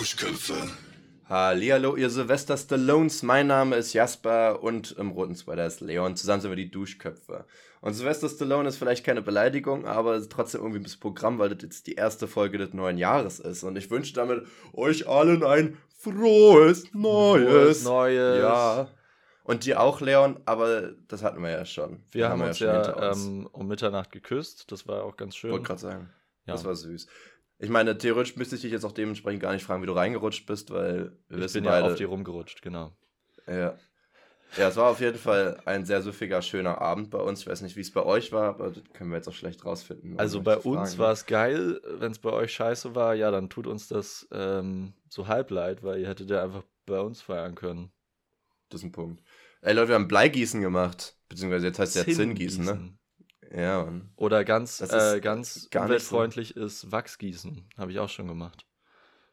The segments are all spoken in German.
Duschköpfe. Hallihallo, ihr Sylvester Stallones. Mein Name ist Jasper und im roten Spider ist Leon. Zusammen sind wir die Duschköpfe. Und Sylvester Stallone ist vielleicht keine Beleidigung, aber trotzdem irgendwie ein bisschen Programm, weil das jetzt die erste Folge des neuen Jahres ist. Und ich wünsche damit euch allen ein frohes Neues. Frohes Neues. Ja. Und dir auch, Leon, aber das hatten wir ja schon. Wir Das haben, wir uns schon ja, hinter uns. ähm, um Mitternacht geküsst. Das war auch ganz schön. Wollte gerade sagen. ja. Das war süß. Ich meine, theoretisch müsste ich dich jetzt auch dementsprechend gar nicht fragen, wie du reingerutscht bist, weil wir ich wissen bin ja beide. auf die rumgerutscht, genau. Ja. Ja, es war auf jeden Fall ein sehr süffiger, schöner Abend bei uns. Ich weiß nicht, wie es bei euch war, aber das können wir jetzt auch schlecht rausfinden. Also bei uns war es geil. Wenn es bei euch scheiße war, ja, dann tut uns das ähm, so halb leid, weil ihr hättet ja einfach bei uns feiern können. Das ist ein Punkt. Ey Leute, wir haben Bleigießen gemacht. Beziehungsweise jetzt heißt es ja Zinngießen, ne? Ja, Mann. Oder ganz, äh, ganz nicht so. umweltfreundlich ist Wachsgießen. Habe ich auch schon gemacht.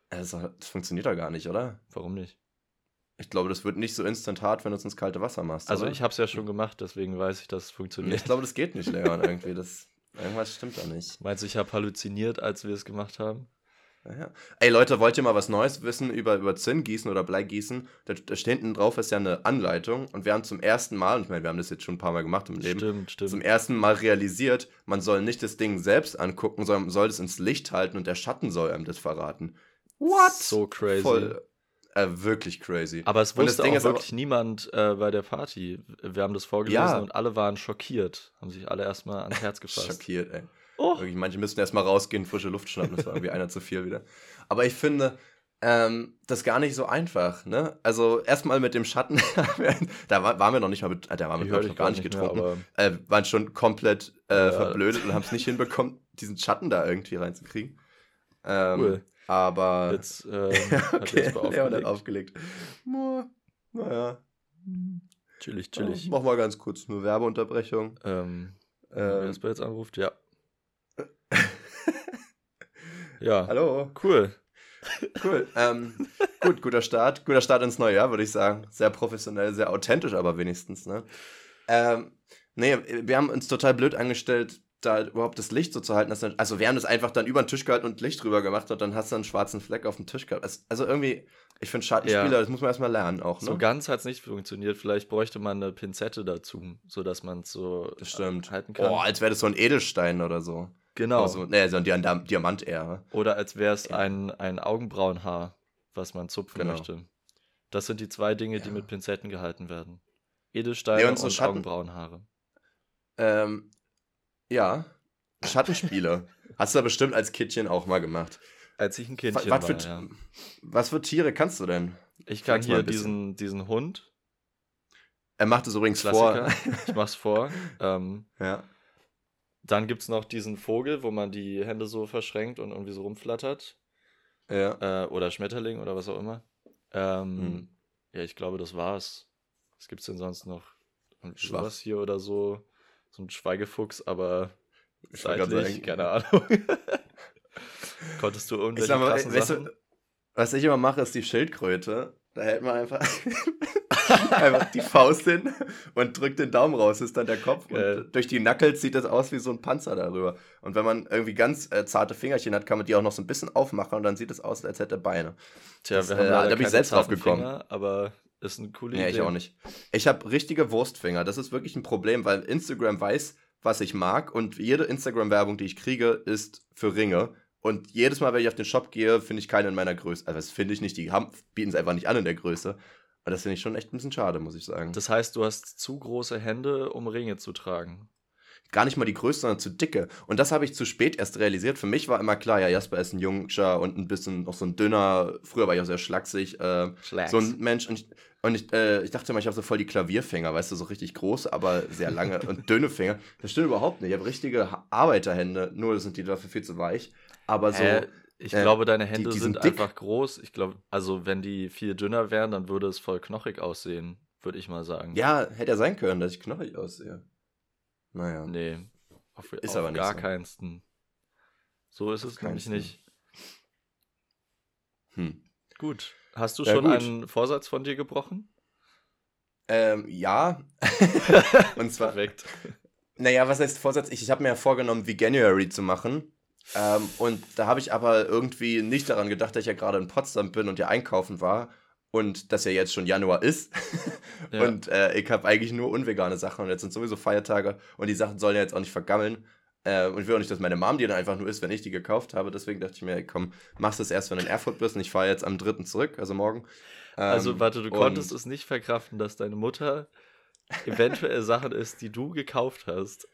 Das, das funktioniert doch gar nicht, oder? Warum nicht? Ich glaube, das wird nicht so instant hart, wenn du es ins kalte Wasser machst. Also oder? ich habe es ja schon gemacht, deswegen weiß ich, dass es funktioniert. Ich glaube, das geht nicht, Leon, irgendwie. Das, irgendwas stimmt da nicht. Meinst du, ich habe halluziniert, als wir es gemacht haben? Ja. Ey Leute, wollt ihr mal was Neues wissen über, über Zinngießen oder Bleigießen? Da, da steht hinten drauf, ist ja eine Anleitung. Und wir haben zum ersten Mal, und ich meine, wir haben das jetzt schon ein paar Mal gemacht im Leben, Stimmt, zum stimmt. ersten Mal realisiert, man soll nicht das Ding selbst angucken, sondern man soll es ins Licht halten und der Schatten soll einem das verraten. What? So crazy. Voll, äh, wirklich crazy. Aber es wusste auch ist aber- wirklich niemand äh, bei der Party. Wir haben das vorgelesen Ja. und alle waren schockiert. Haben sich alle erstmal ans Herz gefasst. Schockiert, ey. Oh, Wirklich, manche müssten erstmal rausgehen, frische Luft schnappen. Das war irgendwie einer zu viel wieder. Aber ich finde, ähm, das ist gar nicht so einfach, ne? Also erstmal mit dem Schatten, da war, waren wir noch nicht mal, äh, da waren wir ich noch gar nicht mehr, getrunken. aber äh, waren schon komplett äh, Ja. verblödet und haben es nicht hinbekommen, diesen Schatten da irgendwie reinzukriegen. Ähm, Cool. Aber. jetzt ähm, hat er okay, es mal Leon hat aufgelegt. aufgelegt. Naja. Chillig, chillig. Mach mal ganz kurz nur Werbeunterbrechung. Ähm, wer Ähm, das jetzt anruft, ja. ja, hallo. cool. Cool. ähm, gut, guter Start. Guter Start ins neue Jahr, würde ich sagen. Sehr professionell, sehr authentisch, aber wenigstens, ne? Ähm, nee, wir haben uns total blöd angestellt, da überhaupt das Licht so zu halten. Dass dann, also wir haben das einfach dann über den Tisch gehalten und Licht drüber gemacht und dann hast du einen schwarzen Fleck auf dem Tisch gehabt. Also, irgendwie, ich finde Schattenspieler, Ja. das muss man erstmal lernen auch, ne? So ganz hat es nicht funktioniert. Vielleicht bräuchte man eine Pinzette dazu, sodass man es so das stimmt. halten kann. Oh, als wäre das so ein Edelstein oder so. Genau. Also, nee, so ein Diam Diamant eher. Oder als wäre es ein, ein Augenbrauenhaar, was man zupfen Genau. möchte. Das sind die zwei Dinge, die Ja. mit Pinzetten gehalten werden. Edelsteine Ja, und und, so Schatten- Augenbrauenhaare. Ähm, ja. Schattenspiele. Hast du da bestimmt als Kindchen auch mal gemacht. Als ich ein Was, Kindchen was, war, für, ja. was für Tiere kannst du denn? Ich kann mal hier diesen, diesen Hund, Er macht es übrigens Klassiker, vor. ich mach's vor. Ähm, ja. Dann gibt's noch diesen Vogel, wo man die Hände so verschränkt und irgendwie so rumflattert. Ja. Äh, oder Schmetterling oder was auch immer. Ähm, Hm. Ja, ich glaube, das war's. Was gibt's denn sonst noch? Sowas hier oder so. So ein Schweigefuchs, aber Ich seitlich, keine Ahnung. Konntest du Ich irgendwelche sag mal, krassen weißt du, was ich immer mache, ist die Schildkröte. Da hält man einfach, einfach die Faust hin und drückt den Daumen raus, ist dann der Kopf. Geil. Und durch die Knuckles sieht das aus wie so ein Panzer darüber. Und wenn man irgendwie ganz äh, zarte Fingerchen hat, kann man die auch noch so ein bisschen aufmachen und dann sieht es aus, als hätte er Beine. Tja, das, wir haben äh, da bin ich selbst drauf gekommen. Finger, aber ist eine coole Nee, Idee. ich auch nicht. Ich habe richtige Wurstfinger. Das ist wirklich ein Problem, weil Instagram weiß, was ich mag und jede Instagram-Werbung, die ich kriege, ist für Ringe. Und jedes Mal, wenn ich auf den Shop gehe, finde ich keine in meiner Größe. Also das finde ich nicht, die haben- bieten es einfach nicht an in der Größe. Und das finde ich schon echt ein bisschen schade, muss ich sagen. Das heißt, du hast zu große Hände, um Ringe zu tragen. Gar nicht mal die Größe, sondern zu dicke. Und das habe ich zu spät erst realisiert. Für mich war immer klar, ja, Jasper ist ein Jungscher und ein bisschen noch so ein dünner. Früher war ich auch sehr schlaksig. Äh, Schlags. so ein Mensch. Und ich, und ich, äh, ich dachte immer, ich habe so voll die Klavierfinger, weißt du, so richtig große, aber sehr lange und dünne Finger. Das stimmt überhaupt nicht. Ich habe richtige Arbeiterhände, nur sind die dafür viel zu weich. Aber so, äh, ich äh, glaube, deine Hände die sind, dick. einfach groß. Ich glaube, also wenn die viel dünner wären, dann würde es voll knochig aussehen, würde ich mal sagen. ja, hätte ja sein können, dass ich knochig aussehe. Naja. Nee, auf, Ist auf aber nicht gar so. keinsten. So ist es Auf nämlich keinsten. nicht. Hm. Gut. Hast du Ja, schon gut. einen Vorsatz von dir gebrochen? Ähm, ja. und zwar, Perfekt. naja, was heißt Vorsatz? Ich, ich habe mir ja vorgenommen, Veganuary zu machen. Ähm, und da habe ich aber irgendwie nicht daran gedacht, dass ich ja gerade in Potsdam bin und ja einkaufen war und dass ja jetzt schon Januar ist. ja. Und äh, ich habe eigentlich nur unvegane Sachen und jetzt sind sowieso Feiertage und die Sachen sollen ja jetzt auch nicht vergammeln. Äh, und ich will auch nicht, dass meine Mom die dann einfach nur isst, wenn ich die gekauft habe. Deswegen dachte ich mir, komm, machst das erst, wenn du in Erfurt bist und ich fahre jetzt am 3. zurück, also morgen. Ähm, also warte, du konntest es nicht verkraften, dass deine Mutter eventuell Sachen isst, die du gekauft hast.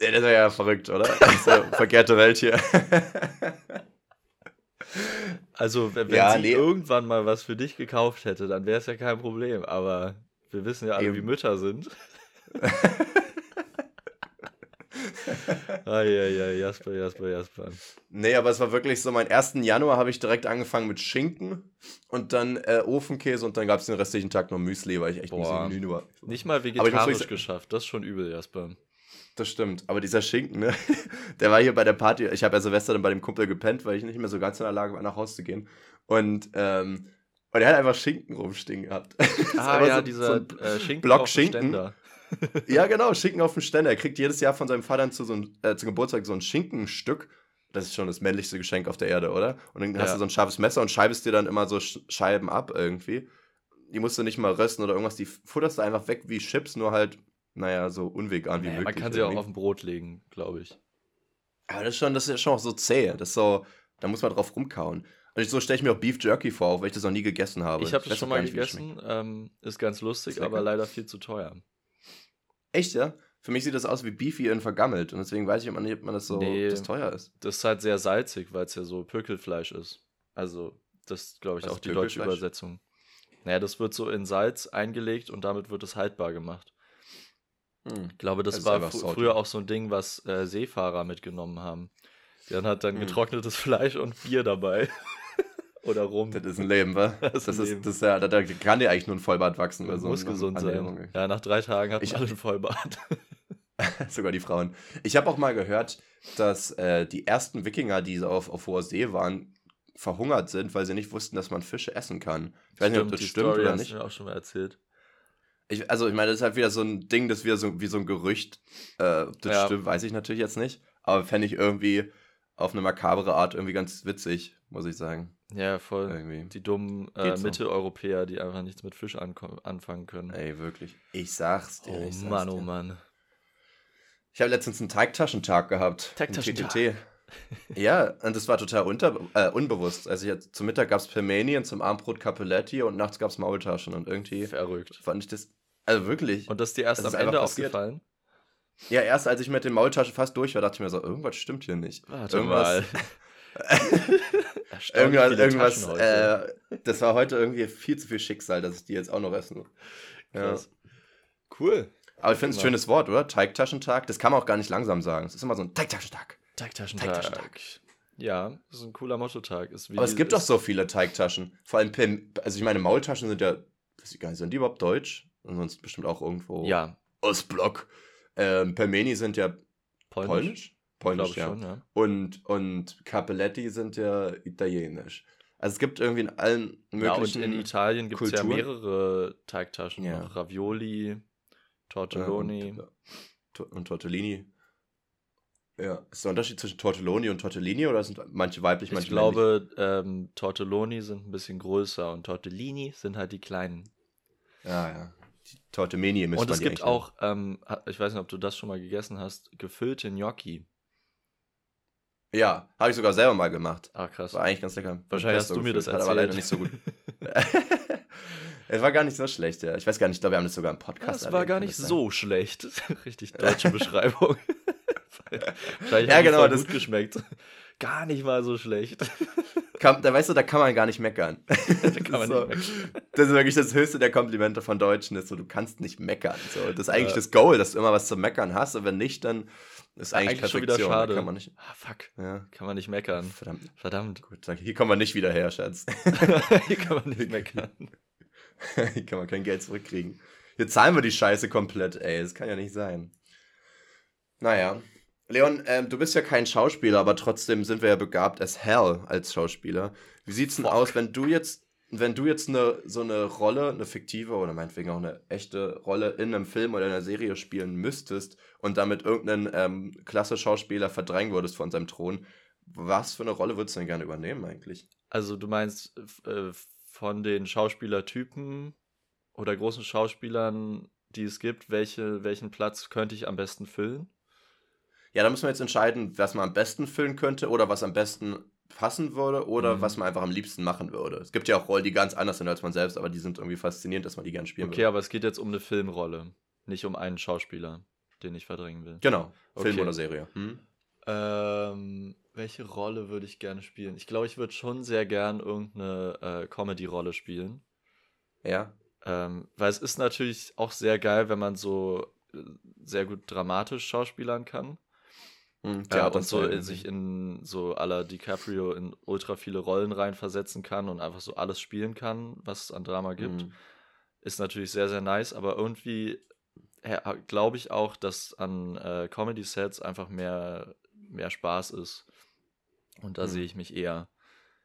Ja, das wäre ja verrückt, oder? Das ist ja verkehrte Welt hier. Also, wenn ja, sie nee. irgendwann mal was für dich gekauft hätte, dann wäre es ja kein Problem. Aber wir wissen ja alle, Eben. wie Mütter sind. ah, ja, ja, Jasper, Jasper, Jasper. Nee, aber es war wirklich so, mein 1. Januar habe ich direkt angefangen mit Schinken und dann äh, Ofenkäse und dann gab es den restlichen Tag noch Müsli, weil ich echt Boah. ein bisschen müde war. Nicht mal vegetarisch geschafft, das ist schon übel, Jasper. Das stimmt. Aber dieser Schinken, ne? der war hier bei der Party. Ich habe ja Silvester dann bei dem Kumpel gepennt, weil ich nicht mehr so ganz in der Lage war, nach Hause zu gehen. Und, ähm, und er hat einfach Schinken rumstehen gehabt. Ah, ja, so, dieser so äh, Schinken Block auf Schinken. Ständer. ja, genau, Schinken auf dem Ständer. Er kriegt jedes Jahr von seinem Vater zu so ein, äh, zum Geburtstag so ein Schinkenstück. Das ist schon das männlichste Geschenk auf der Erde, oder? Und dann ja. hast du so ein scharfes Messer und scheibest dir dann immer so Scheiben ab irgendwie. Die musst du nicht mal rösten oder irgendwas, die futterst du einfach weg wie Chips, nur halt naja, so unvegan wie naja, möglich. Man kann sie auch auf ein Brot legen, glaube ich. Aber das ist, schon, das ist schon auch so zäh. Das so, da muss man drauf rumkauen. Und so stelle ich mir auch Beef Jerky vor, weil ich das noch nie gegessen habe. Ich habe das schon mal gegessen, ähm, ist ganz lustig, ist aber leider viel zu teuer. Echt, ja? Für mich sieht das aus wie Beefy und vergammelt und deswegen weiß ich immer nicht, ob man das so nee, das teuer ist. Das ist halt sehr salzig, weil es ja so Pökelfleisch ist. Also, das ist, glaube ich, Was auch die deutsche Übersetzung. Naja, das wird so in Salz eingelegt und damit wird es haltbar gemacht. Hm. Ich glaube, das, das war fr früher auch so ein Ding, was äh, Seefahrer mitgenommen haben. Dann hat dann hm. getrocknetes Fleisch und Bier dabei. Oder rum. Das ist ein Leben, wa? Das, das ist, das, ja, da, kann dir eigentlich nur ein Vollbart wachsen. Das muss so gesund sein. Ja, nach drei Tagen hat man alle einen Vollbart. Sogar die Frauen. Ich habe auch mal gehört, dass äh, die ersten Wikinger, die auf, auf hoher See waren, verhungert sind, weil sie nicht wussten, dass man Fische essen kann. Ich weiß stimmt, nicht, ob das stimmt Story oder nicht. Hast du mir auch schon mal erzählt. Ich, also, ich meine, das ist halt wieder so ein Ding, das wieder so, wie so ein Gerücht. Äh, das ja. stimmt, weiß ich natürlich jetzt nicht. Aber fände ich irgendwie auf eine makabere Art irgendwie ganz witzig, muss ich sagen. Ja, voll. Irgendwie. Die dummen äh, so. Mitteleuropäer, die einfach nichts mit Fisch anfangen können. Ey, wirklich. Ich sag's dir. Oh ich sag's Mann, dir. oh Mann. Ich habe letztens einen Teigtaschentag gehabt. Teigtaschentag. ja, und das war total unter, äh, unbewusst. Also jetzt, zum Mittag gab es Pelmeni und zum Abendbrot Capoletti und nachts gab es Maultaschen und irgendwie Verrückt. fand ich das also wirklich. Und das ist dir erst am Ende aufgefallen? Ja, erst als ich mit den Maultaschen fast durch war, dachte ich mir so, irgendwas stimmt hier nicht. Warte irgendwas, mal. irgendwas, irgendwas äh, das war heute irgendwie viel zu viel Schicksal, dass ich die jetzt auch noch essen muss. Ja. Cool. Aber ich finde es ein schönes Wort, oder? Teigtaschentag. Das kann man auch gar nicht langsam sagen. Es ist immer so ein Teigtaschentag. Teigtaschentag. Teigtaschentag. Ja, das ist ein cooler Mottotag. Aber es gibt doch so viele Teigtaschen. Vor allem, Pim, also ich meine, Maultaschen sind ja, weiß ich gar nicht, sind die überhaupt deutsch? Ansonsten bestimmt auch irgendwo ja. Ostblock. Ähm, Pelmeni sind ja polnisch. Polnisch, polnisch ja. Schon, ja. Und, und Capelletti sind ja italienisch. Also es gibt irgendwie in allen möglichen. Ja, und in Italien gibt es ja mehrere Teigtaschen. Ja. Ravioli, Tortelloni. Ja, und, und Tortellini. Ja, ist der Unterschied zwischen Tortelloni und Tortellini oder sind manche weiblich, manche Ich glaube, ähm, Tortelloni sind ein bisschen größer und Tortellini sind halt die kleinen. Ja, ja. Tortemeni müsste Und es gibt auch, ähm, ich weiß nicht, ob du das schon mal gegessen hast, gefüllte Gnocchi. Ja, habe ich sogar selber mal gemacht. Ah, krass. War eigentlich ganz lecker. Wahrscheinlich hast du mir das erzählt. Aber leider nicht so gut. es war gar nicht so schlecht, ja. Ich weiß gar nicht, ich glaube, wir haben das sogar im Podcast. Es war gar nicht so schlecht. Richtig deutsche Beschreibung. Vielleicht ja, genau, das gut geschmeckt. Gar nicht mal so schlecht. Kann, da weißt du, da kann man gar nicht meckern. da kann man so, nicht meckern. Das ist wirklich das höchste der Komplimente von Deutschen, ist so, du kannst nicht meckern. So, das ist eigentlich ja. das Goal, dass du immer was zu meckern hast und wenn nicht, dann ist eigentlich, eigentlich Perfektion. Schon wieder schade. Kann man nicht, ah, fuck. Ja. Kann man nicht meckern. Verdammt. Verdammt. Gut, hier kommen wir nicht wieder her, Schatz. hier kann man nicht meckern. hier kann man kein Geld zurückkriegen. Hier zahlen wir die Scheiße komplett, ey. Das kann ja nicht sein. Naja, Leon, ähm, du bist ja kein Schauspieler, aber trotzdem sind wir ja begabt as hell als Schauspieler. Wie sieht's denn Fuck. aus, wenn du jetzt, wenn du jetzt eine, so eine Rolle, eine fiktive oder meinetwegen auch eine echte Rolle in einem Film oder einer Serie spielen müsstest und damit irgendeinen ähm, klasse Schauspieler verdrängen würdest von seinem Thron, was für eine Rolle würdest du denn gerne übernehmen eigentlich? Also du meinst äh, von den Schauspielertypen oder großen Schauspielern, die es gibt, welche, welchen Platz könnte ich am besten füllen? Ja, da müssen wir jetzt entscheiden, was man am besten füllen könnte oder was am besten passen würde oder mhm. was man einfach am liebsten machen würde. Es gibt ja auch Rollen, die ganz anders sind als man selbst, aber die sind irgendwie faszinierend, dass man die gerne spielen Okay, würde. aber es geht jetzt um eine Filmrolle, nicht um einen Schauspieler, den ich verdrängen will. Genau, okay. Film oder Serie. Hm? Ähm, welche Rolle würde ich gerne spielen? Ich glaube, ich würde schon sehr gern irgendeine äh, Comedy-Rolle spielen. Ja. Ähm, weil es ist natürlich auch sehr geil, wenn man so äh, sehr gut dramatisch schauspielern kann. Mhm, ja, und so in, sich in so aller DiCaprio in ultra viele Rollen reinversetzen kann und einfach so alles spielen kann, was es an Drama gibt. Mhm. Ist natürlich sehr, sehr nice, aber irgendwie glaube ich auch, dass an äh, Comedy-Sets einfach mehr, mehr Spaß ist. Und da mhm. sehe ich mich eher.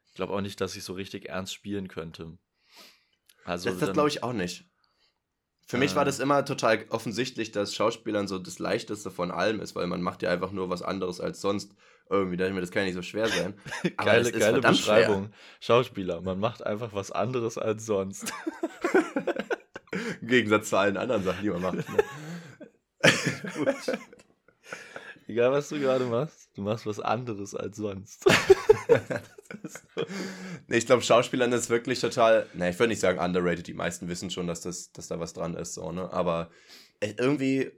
Ich glaube auch nicht, dass ich so richtig ernst spielen könnte. Also das, das glaube ich auch nicht. Für äh, mich war ähm. das immer total offensichtlich, dass Schauspielern so das Leichteste von allem ist, weil man macht ja einfach nur was anderes als sonst. Irgendwie dachte ich mir, das kann ja nicht so schwer sein. Aber geile geile Beschreibung. Schwer. Schauspieler, man macht einfach was anderes als sonst. Im Gegensatz zu allen anderen Sachen, die man macht. Ne? Egal, was du gerade machst, du machst was anderes als sonst. nee, ich glaube, Schauspielern ist wirklich total, ne, ich würde nicht sagen underrated, die meisten wissen schon, dass, das, dass da was dran ist, so, ne? Aber äh, irgendwie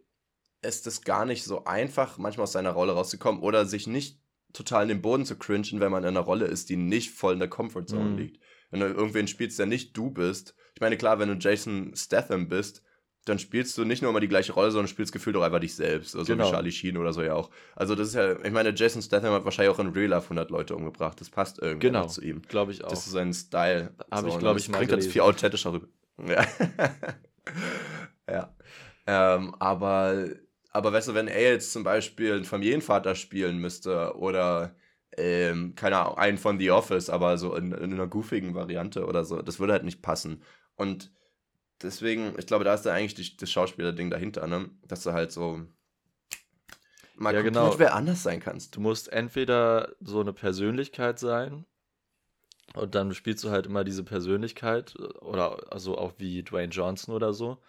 ist es gar nicht so einfach, manchmal aus seiner Rolle rauszukommen oder sich nicht total in den Boden zu cringen, wenn man in einer Rolle ist, die nicht voll in der Comfortzone mhm. liegt. Wenn du irgendwen spielst, der nicht du bist. Ich meine, klar, wenn du Jason Statham bist, dann spielst du nicht nur immer die gleiche Rolle, sondern spielst gefühlt auch einfach dich selbst. Also genau. wie Charlie Sheen oder so ja auch. Also das ist ja, ich meine, Jason Statham hat wahrscheinlich auch in Real Life 100 Leute umgebracht. Das passt irgendwie genau. zu ihm. glaube ich auch. Das ist sein Style. Habe so, ich, glaube ich, mal gelesen. Das viel authentischer rüber. Ja. ja. Ähm, aber, aber weißt du, wenn er jetzt zum Beispiel einen Familienvater spielen müsste oder ähm, keine Ahnung, einen von The Office, aber so in, in einer goofigen Variante oder so, das würde halt nicht passen. Und deswegen, ich glaube, da ist da eigentlich die, das Schauspieler-Ding dahinter, ne? Dass du halt so mal ja, genau. wer anders sein kannst. Du musst entweder so eine Persönlichkeit sein und dann spielst du halt immer diese Persönlichkeit oder also auch wie Dwayne Johnson oder so.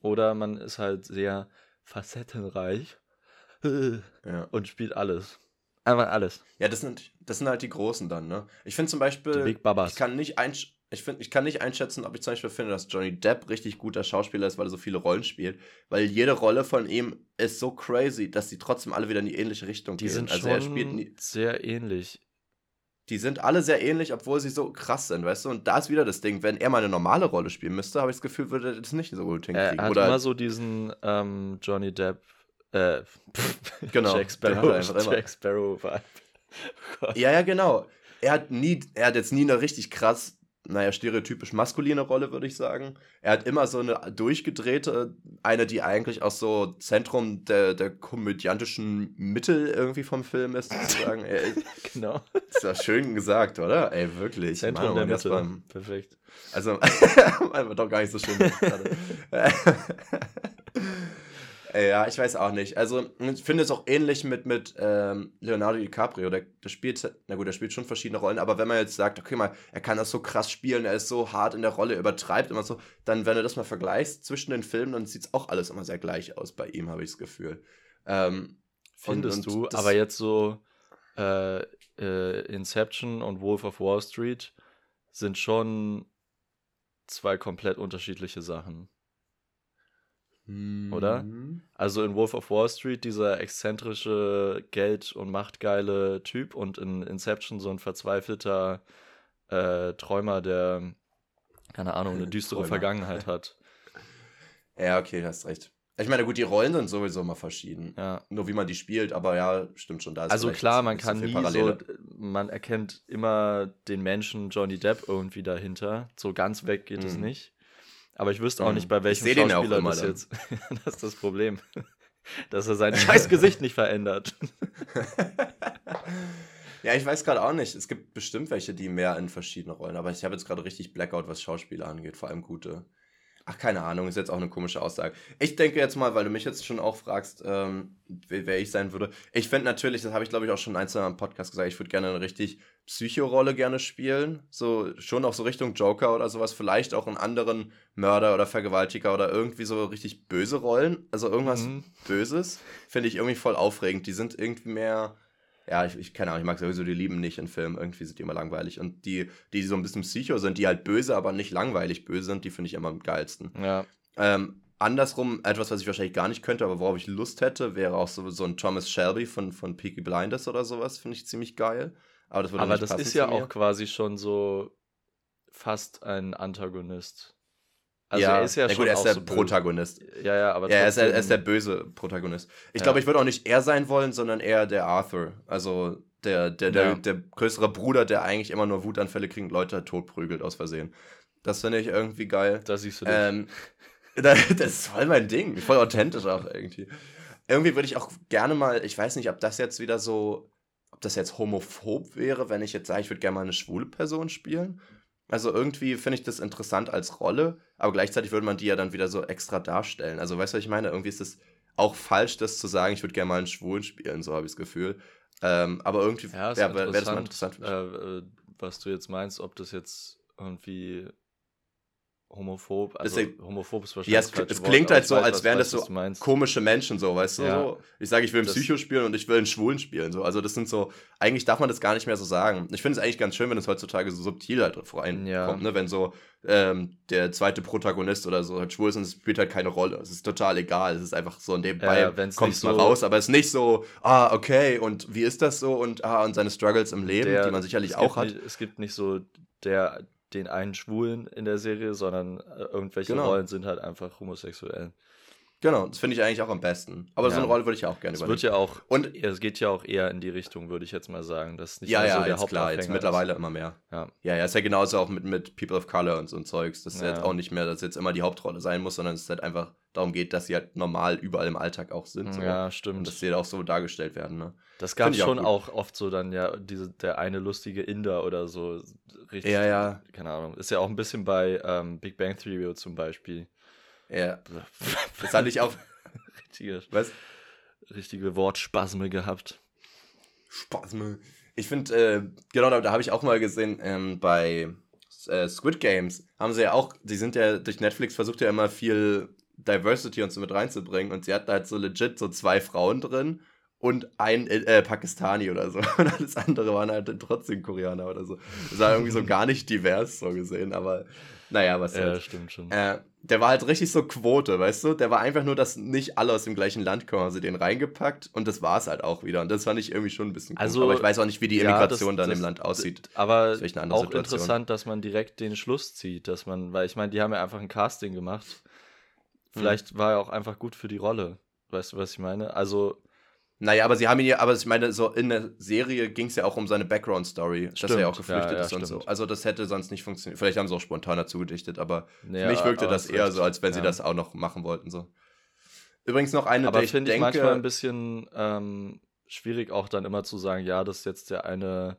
Oder man ist halt sehr facettenreich ja. und spielt alles. Einfach alles. Ja, das sind, das sind halt die Großen dann, ne? Ich finde zum Beispiel, ich kann nicht einsch ich, find, ich kann nicht einschätzen, ob ich zum Beispiel finde, dass Johnny Depp richtig guter Schauspieler ist, weil er so viele Rollen spielt. Weil jede Rolle von ihm ist so crazy, dass die trotzdem alle wieder in die ähnliche Richtung die gehen. Die sind also schon sehr ähnlich. Die sind alle sehr ähnlich, obwohl sie so krass sind, weißt du? Und da ist wieder das Ding, wenn er mal eine normale Rolle spielen müsste, habe ich das Gefühl, würde er das nicht so gut hinkriegen. Er hat Oder immer so diesen ähm, Johnny Depp, äh, genau, Jack Sparrow, Jack Sparrow Vibe. Oh ja, ja, genau. Er hat nie, er hat jetzt nie eine richtig krass naja, stereotypisch maskuline Rolle, würde ich sagen. Er hat immer so eine durchgedrehte, eine, die eigentlich auch so Zentrum der, der komödiantischen Mittel irgendwie vom Film ist, sozusagen. genau. Ist ja schön gesagt, oder? Ey, wirklich. Zentrum Mann, der Mitte. Beim, Perfekt. Also, einfach doch gar nicht so schön. Ja, ich weiß auch nicht. Also, ich finde es auch ähnlich mit, mit ähm, Leonardo DiCaprio. Der, der spielt, na gut, der spielt schon verschiedene Rollen, aber wenn man jetzt sagt, okay, mal, er kann das so krass spielen, er ist so hart in der Rolle, übertreibt immer so, dann, wenn du das mal vergleichst zwischen den Filmen, dann sieht es auch alles immer sehr gleich aus bei ihm, habe ich das Gefühl. Ähm, Findest du, aber jetzt so äh, äh, Inception und Wolf of Wall Street sind schon zwei komplett unterschiedliche Sachen. Oder? Mhm. Also in Wolf of Wall Street dieser exzentrische, Geld- und machtgeile Typ und in Inception so ein verzweifelter äh, Träumer, der, keine Ahnung, eine düstere Vergangenheit hat. Ja, okay, hast recht. Ich meine, gut, die Rollen sind sowieso immer verschieden. Ja. Nur wie man die spielt, aber ja, stimmt schon. Da also klar, man kann so nie so, man erkennt immer den Menschen Johnny Depp irgendwie dahinter. So ganz weg geht mhm. es nicht. Aber ich wüsste auch nicht, bei welchem ich Schauspieler das dann. jetzt. das ist das Problem. Dass er sein scheiß Gesicht nicht verändert. ja, ich weiß gerade auch nicht. Es gibt bestimmt welche, die mehr in verschiedenen Rollen. Aber ich habe jetzt gerade richtig Blackout, was Schauspieler angeht, vor allem gute. Ach, keine Ahnung, ist jetzt auch eine komische Aussage. Ich denke jetzt mal, weil du mich jetzt schon auch fragst, ähm, wer ich sein würde. Ich finde natürlich, das habe ich glaube ich auch schon ein, zwei Mal im Podcast gesagt, ich würde gerne eine richtig Psycho-Rolle gerne spielen. So, schon auch so Richtung Joker oder sowas. Vielleicht auch einen anderen Mörder oder Vergewaltiger oder irgendwie so richtig böse Rollen. Also irgendwas mhm. Böses. Finde ich irgendwie voll aufregend. Die sind irgendwie mehr ja, ich, ich keine Ahnung, ich mag sowieso die Lieben nicht in Filmen, irgendwie sind die immer langweilig. Und die, die so ein bisschen psycho sind, die halt böse, aber nicht langweilig böse sind, die finde ich immer am geilsten. Ja. Ähm, andersrum, etwas, was ich wahrscheinlich gar nicht könnte, aber worauf ich Lust hätte, wäre auch so, so ein Thomas Shelby von, von Peaky Blinders oder sowas, finde ich ziemlich geil. Aber das, aber das ist ja auch quasi schon so fast ein Antagonist. Also ja, er ist ja, ja gut, er ist der so Protagonist. Ja, ja, aber ja, er ist, er ist der böse Protagonist. Ich ja. glaube, ich würde auch nicht er sein wollen, sondern eher der Arthur. Also der, der, der, ja. der größere Bruder, der eigentlich immer nur Wutanfälle kriegt und Leute totprügelt aus Versehen. Das finde ich irgendwie geil. Da siehst du dich. Ähm, das ist voll mein Ding. Voll authentisch auch irgendwie. Irgendwie würde ich auch gerne mal, ich weiß nicht, ob das jetzt wieder so, ob das jetzt homophob wäre, wenn ich jetzt sage, ich würde gerne mal eine schwule Person spielen. Also irgendwie finde ich das interessant als Rolle, aber gleichzeitig würde man die ja dann wieder so extra darstellen. Also weißt du, was ich meine? Irgendwie ist es auch falsch, das zu sagen, ich würde gerne mal einen Schwulen spielen, so habe ich das Gefühl. Ähm, aber irgendwie ja, wäre wär das mal interessant. Äh, äh, was du jetzt meinst, ob das jetzt irgendwie homophob, also Deswegen, homophob ist wahrscheinlich. Ja, es, es klingt Wort, halt so, weiß, als wären das so komische Menschen, so, weißt du? Ja. So, ich sage, ich will einen Psycho spielen und ich will einen Schwulen spielen. So. Also, das sind so, eigentlich darf man das gar nicht mehr so sagen. Ich finde es eigentlich ganz schön, wenn es heutzutage so subtil halt reinkommt, ja. ne? Wenn so ähm, der zweite Protagonist oder so halt schwul ist und es spielt halt keine Rolle. Es ist total egal. Es ist einfach so nebenbei ja, mal so raus, aber es ist nicht so, ah, okay, und wie ist das so und ah, und seine Struggles im Leben, der, die man sicherlich auch hat. Nicht, es gibt nicht so der den einen Schwulen in der Serie, sondern äh, irgendwelche genau. Rollen sind halt einfach homosexuell. Genau, das finde ich eigentlich auch am besten. Aber ja. so eine Rolle würde ich ja auch gerne übernehmen. Es wird ja auch, und es geht ja auch eher in die Richtung, würde ich jetzt mal sagen. Das nicht ja, ja, so der jetzt klar, jetzt mittlerweile ist. immer mehr. Ja. ja, ja, ist ja genauso auch mit, mit People of Color und so ein Zeugs. Das ist ja. jetzt auch nicht mehr, dass jetzt immer die Hauptrolle sein muss, sondern es halt einfach darum geht, dass sie halt normal überall im Alltag auch sind. So. Ja, stimmt. Und dass sie halt auch so dargestellt werden, ne? Das gab es schon auch, auch, oft so dann ja, diese, der eine lustige Inder oder so. Richtig, ja, ja. Keine Ahnung. Ist ja auch ein bisschen bei ähm, Big Bang Theory zum Beispiel. Ja. Das hatte ich auch. richtige, Was? richtige Wortspasme gehabt. Spasme. Ich finde, äh, genau, da, da habe ich auch mal gesehen, ähm, bei äh, Squid Games haben sie ja auch, die sind ja durch Netflix versucht ja immer viel Diversity und so mit reinzubringen und sie hatten halt so legit so zwei Frauen drin und ein äh, Pakistani oder so. Und alles andere waren halt trotzdem Koreaner oder so. Das war irgendwie so gar nicht divers so gesehen, aber naja, was Ja, halt. stimmt schon. Äh, der war halt richtig so Quote, weißt du? Der war einfach nur, dass nicht alle aus dem gleichen Land kommen, also den reingepackt und das war es halt auch wieder. Und das fand ich irgendwie schon ein bisschen cool. Also, aber ich weiß auch nicht, wie die Immigration ja, das, dann das, im Land aussieht. Aber auch Situation. interessant, dass man direkt den Schluss zieht, dass man, weil ich meine, die haben ja einfach ein Casting gemacht. Hm. Vielleicht hm. war er auch einfach gut für die Rolle. Weißt du, was ich meine? Also naja, aber sie haben ihn ja, aber ich meine, so in der Serie ging es ja auch um seine Background-Story, dass er ja auch geflüchtet ja, ja, ist und stimmt. so. Also das hätte sonst nicht funktioniert. Vielleicht haben sie auch spontan dazu gedichtet, aber ja, für mich wirkte das eher so, als wenn sie das auch noch machen wollten. So. Übrigens noch eine, aber der ich finde ich manchmal ein bisschen ähm, schwierig auch dann immer zu sagen, ja, das ist jetzt der eine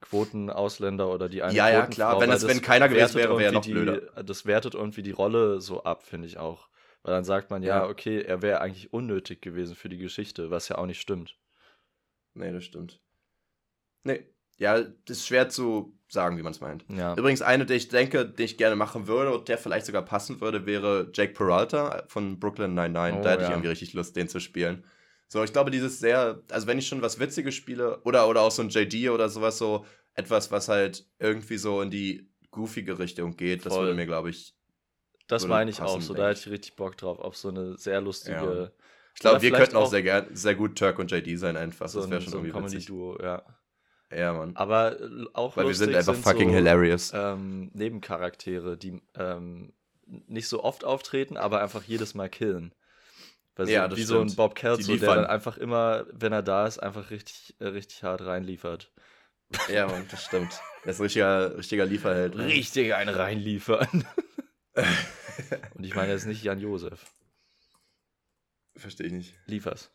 Quotenausländer oder die eine Ja, ja, klar, wenn, das, wenn keiner gewesen wäre, wäre noch blöder. Die, das wertet irgendwie die Rolle so ab, finde ich auch. Weil dann sagt man, ja, ja okay, er wäre eigentlich unnötig gewesen für die Geschichte, was ja auch nicht stimmt. Nee, das stimmt. Nee, ja, das ist schwer zu sagen, wie man es meint. Ja. Übrigens, eine, die ich denke, die ich gerne machen würde und der vielleicht sogar passen würde, wäre Jake Peralta von Brooklyn 99. Oh, da hätte ja. ich irgendwie richtig Lust, den zu spielen. So, ich glaube, dieses sehr, also wenn ich schon was Witziges spiele, oder, oder auch so ein JD oder sowas, so etwas, was halt irgendwie so in die goofige Richtung geht, Voll. das würde mir, glaube ich, das meine ich auch so. Da hätte ich richtig Bock drauf, auf so eine sehr lustige. Ja. Ich glaube, wir könnten auch sehr, gern, sehr gut Turk und JD sein, einfach. So das wäre schon so irgendwie ein Comedy-Duo, ja. Ja, Mann. Aber auch Weil wir sind einfach sind fucking so, hilarious. Ähm, Nebencharaktere, die ähm, nicht so oft auftreten, aber einfach jedes Mal killen. Weil ja, so, wie stimmt. so ein Bob Kelso, der dann einfach immer, wenn er da ist, einfach richtig, äh, richtig hart reinliefert. Ja, Mann, das stimmt. Er ist ein richtiger, richtiger Lieferheld. Ne? Richtig einen reinliefern. Und ich meine jetzt nicht Jan Josef. Verstehe ich nicht. Liefers.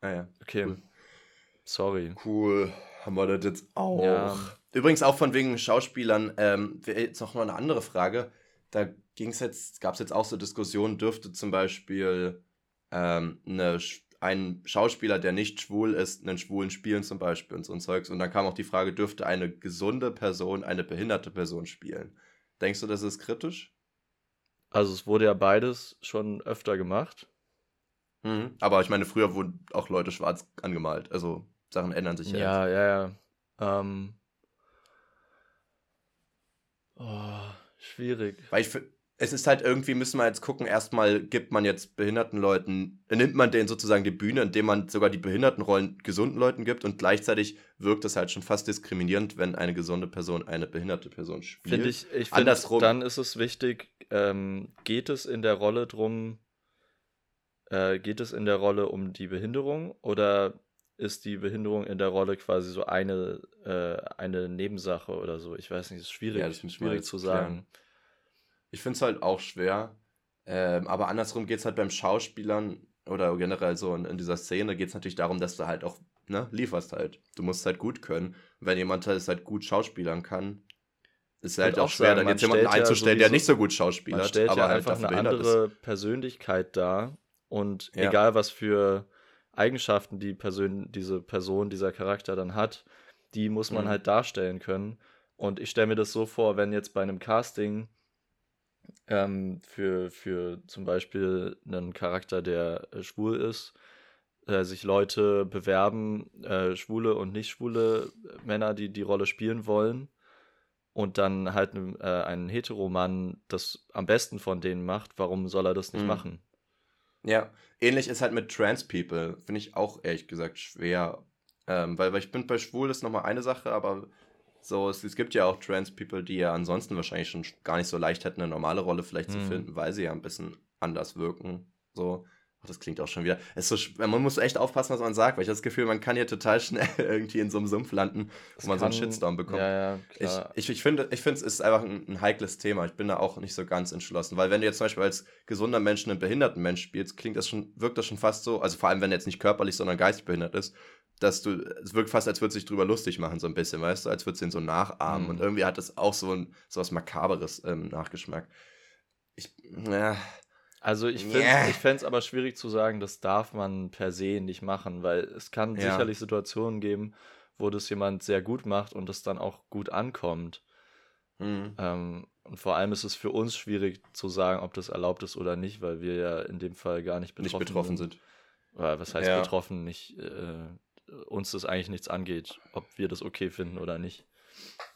Ah ja. Okay. Cool. Sorry. Cool. Haben wir das jetzt auch. Ja. Übrigens auch von wegen Schauspielern, ähm, jetzt noch mal eine andere Frage. da ging's jetzt, gab es jetzt auch so Diskussionen, dürfte zum Beispiel ähm, eine, ein Schauspieler, der nicht schwul ist, einen Schwulen spielen zum Beispiel und so ein Zeugs. Und dann kam auch die Frage, dürfte eine gesunde Person eine behinderte Person spielen? Denkst du, das ist kritisch? Also es wurde ja beides schon öfter gemacht. Mhm. Aber ich meine, früher wurden auch Leute schwarz angemalt. Also Sachen ändern sich ja. Ja, ja, ja. Ähm. Oh, schwierig. Weil ich es ist halt irgendwie, müssen wir jetzt gucken, erstmal gibt man jetzt behinderten Leuten, nimmt man denen sozusagen die Bühne, indem man sogar die Behindertenrollen gesunden Leuten gibt und gleichzeitig wirkt es halt schon fast diskriminierend, wenn eine gesunde Person eine behinderte Person spielt. Finde ich, ich finde, dann ist es wichtig, ähm, geht es in der Rolle drum, äh, geht es in der Rolle um die Behinderung oder ist die Behinderung in der Rolle quasi so eine, äh, eine Nebensache oder so? Ich weiß nicht, es ist schwierig, ja, das ist schwierig zu sagen. Ich finde es halt auch schwer. Ähm, aber andersrum geht es halt beim Schauspielern oder generell so in, in dieser Szene geht es natürlich darum, dass du halt auch ne, lieferst halt. Du musst halt gut können. wenn jemand halt, halt gut schauspielern kann, ist halt auch schwer, sagen, dann jetzt jemanden einzustellen, ja der nicht so gut schauspielert. Man stellt aber ja halt einfach eine andere ist. Persönlichkeit dar und ja. egal was für Eigenschaften die Person, diese Person, dieser Charakter dann hat, die muss man mhm. halt darstellen können. Und ich stelle mir das so vor, wenn jetzt bei einem Casting ähm, für, für zum Beispiel einen Charakter, der äh, schwul ist, äh, sich Leute bewerben, äh, schwule und nicht schwule Männer, die die Rolle spielen wollen und dann halt äh, ein Heteromann das am besten von denen macht, warum soll er das nicht mhm. machen? Ja, ähnlich ist halt mit Trans People, finde ich auch ehrlich gesagt schwer. Ähm, weil, weil ich bin bei schwul ist nochmal eine Sache, aber so, es, es, gibt ja auch Trans People, die ja ansonsten wahrscheinlich schon gar nicht so leicht hätten, eine normale Rolle vielleicht mhm. zu finden, weil sie ja ein bisschen anders wirken. So das klingt auch schon wieder. So, man muss echt aufpassen, was man sagt, weil ich habe das Gefühl, man kann hier total schnell irgendwie in so einem Sumpf landen, wo das man kann, so einen Shitstorm bekommt. Ja, ja, klar. Ich, ich, ich finde, ich finde, es ist einfach ein, ein, heikles Thema. Ich bin da auch nicht so ganz entschlossen, weil wenn du jetzt zum Beispiel als gesunder Mensch einen behinderten Mensch spielst, klingt das schon, wirkt das schon fast so, also vor allem, wenn er jetzt nicht körperlich, sondern geistig behindert ist, dass du, es wirkt fast, als würde sich drüber lustig machen, so ein bisschen, weißt du, als würde es ihn so nachahmen. Mhm. Und irgendwie hat es auch so ein, so was Makaberes ähm, Nachgeschmack. Ich, ja, also ich finde es yeah. aber schwierig zu sagen, das darf man per se nicht machen, weil es kann ja. sicherlich Situationen geben, wo das jemand sehr gut macht und es dann auch gut ankommt. Mhm. Ähm, und vor allem ist es für uns schwierig zu sagen, ob das erlaubt ist oder nicht, weil wir ja in dem Fall gar nicht betroffen, nicht betroffen sind. sind. Oder was heißt ja. betroffen? Nicht, äh, uns das eigentlich nichts angeht, ob wir das okay finden oder nicht.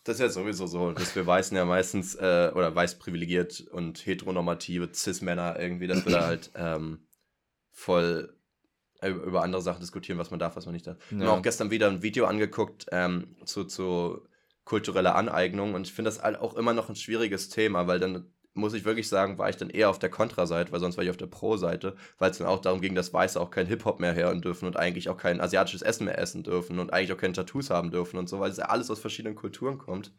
Das ist ja sowieso so, dass wir Weißen ja meistens, äh, oder weiß privilegiert und heteronormative Cis-Männer irgendwie, dass wir da halt ähm, voll über andere Sachen diskutieren, was man darf, was man nicht darf. Ja. Ich habe auch gestern wieder ein Video angeguckt ähm, zu, zu kultureller Aneignung und ich finde das halt auch immer noch ein schwieriges Thema, weil dann muss ich wirklich sagen, war ich dann eher auf der Kontra-Seite, weil sonst war ich auf der Pro-Seite, weil es dann auch darum ging, dass Weiße auch kein Hip-Hop mehr hören dürfen und eigentlich auch kein asiatisches Essen mehr essen dürfen und eigentlich auch keine Tattoos haben dürfen und so, weil es ja alles aus verschiedenen Kulturen kommt.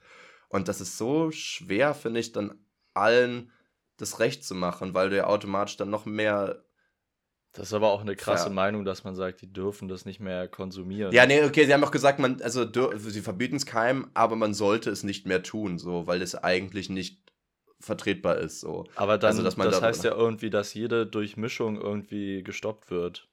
Und das ist so schwer, finde ich, dann allen das Recht zu machen, weil du ja automatisch dann noch mehr das ist aber auch eine krasse ja. Meinung, dass man sagt, die dürfen das nicht mehr konsumieren. Ja, nee, okay, sie haben auch gesagt, man, also sie verbieten es keinem, aber man sollte es nicht mehr tun, so, weil es eigentlich nicht vertretbar ist. So. Aber dann, also, dass man das da, heißt ja irgendwie, dass jede Durchmischung irgendwie gestoppt wird.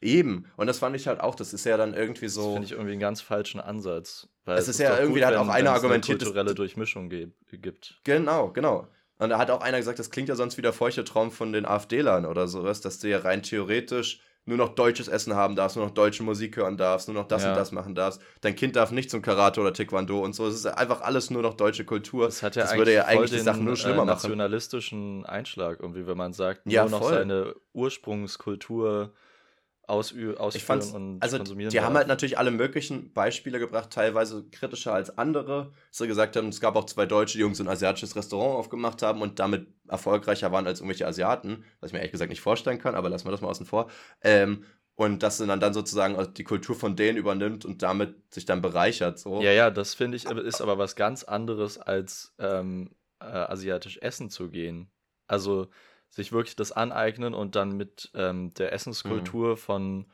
Eben. Und das fand ich halt auch, das ist ja dann irgendwie so. Das finde ich irgendwie einen ganz falschen Ansatz. Weil es ist, ist ja irgendwie, gut, hat auch einer argumentiert. Eine kulturelle Durchmischung gibt. Genau, genau. Und da hat auch einer gesagt, das klingt ja sonst wie der feuchte Traum von den AfD-Lern oder sowas, dass du ja rein theoretisch nur noch deutsches Essen haben darfst, nur noch deutsche Musik hören darfst, nur noch das ja. und das machen darfst. Dein Kind darf nicht zum Karate oder Taekwondo und so. Es ist einfach alles nur noch deutsche Kultur. Das, hat ja das würde ja eigentlich die Sachen nur schlimmer äh, nationalistischen Einschlag, irgendwie, wenn man sagt, nur ja, noch seine Ursprungskultur ausü ausführen und also konsumieren. Die darf. haben halt natürlich alle möglichen Beispiele gebracht, teilweise kritischer als andere. So gesagt haben, es gab auch zwei Deutsche, die Jungs ein asiatisches Restaurant aufgemacht haben und damit erfolgreicher waren als irgendwelche Asiaten, was ich mir ehrlich gesagt nicht vorstellen kann, aber lassen wir das mal außen vor. Ähm, und dass man dann sozusagen die Kultur von denen übernimmt und damit sich dann bereichert. So. Ja, ja, das finde ich ist aber was ganz anderes als ähm, äh, asiatisch essen zu gehen. Also sich wirklich das aneignen und dann mit ähm, der Essenskultur mhm. von,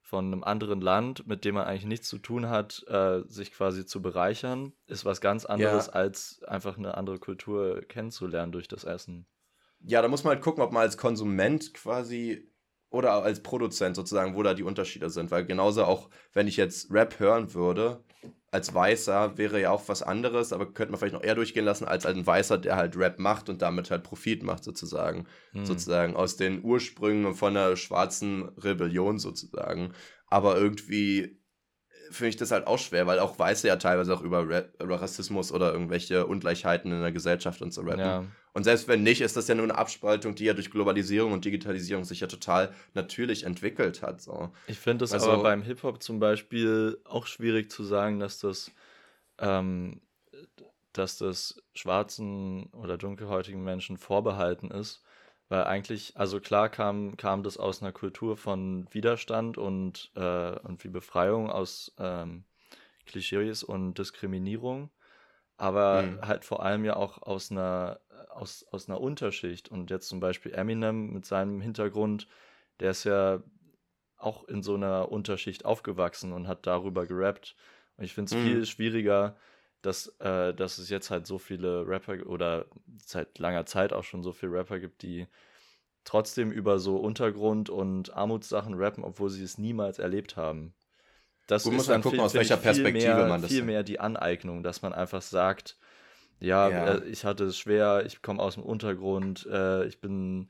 von einem anderen Land, mit dem man eigentlich nichts zu tun hat, äh, sich quasi zu bereichern, ist was ganz anderes, ja. als einfach eine andere Kultur kennenzulernen durch das Essen. Ja, da muss man halt gucken, ob man als Konsument quasi oder als Produzent sozusagen, wo da die Unterschiede sind. Weil genauso auch, wenn ich jetzt Rap hören würde, als Weißer wäre ja auch was anderes, aber könnte man vielleicht noch eher durchgehen lassen als ein Weißer, der halt Rap macht und damit halt Profit macht sozusagen. Hm. Sozusagen aus den Ursprüngen von der schwarzen Rebellion sozusagen. Aber irgendwie finde ich das halt auch schwer, weil auch Weiße ja teilweise auch über, über Rassismus oder irgendwelche Ungleichheiten in der Gesellschaft und so rappen. Ja. Und selbst wenn nicht, ist das ja nur eine Abspaltung, die ja durch Globalisierung und Digitalisierung sich ja total natürlich entwickelt hat. So. Ich finde es also, aber beim Hip-Hop zum Beispiel auch schwierig zu sagen, dass das, ähm, dass das schwarzen oder dunkelhäutigen Menschen vorbehalten ist. Weil eigentlich, also klar kam, kam das aus einer Kultur von Widerstand und, äh, und wie Befreiung aus ähm, Klischees und Diskriminierung, aber mhm. halt vor allem ja auch aus einer, aus, aus einer Unterschicht. Und jetzt zum Beispiel Eminem mit seinem Hintergrund, der ist ja auch in so einer Unterschicht aufgewachsen und hat darüber gerappt. Und ich finde es mhm. viel schwieriger, dass, äh, dass es jetzt halt so viele Rapper oder seit langer Zeit auch schon so viele Rapper gibt, die trotzdem über so Untergrund- und Armutssachen rappen, obwohl sie es niemals erlebt haben. Das Gut, ist dann gucken, viel, aus welcher Perspektive mehr, man das viel mehr die Aneignung, dass man einfach sagt, ja, ja. Äh, ich hatte es schwer, ich komme aus dem Untergrund, äh, ich bin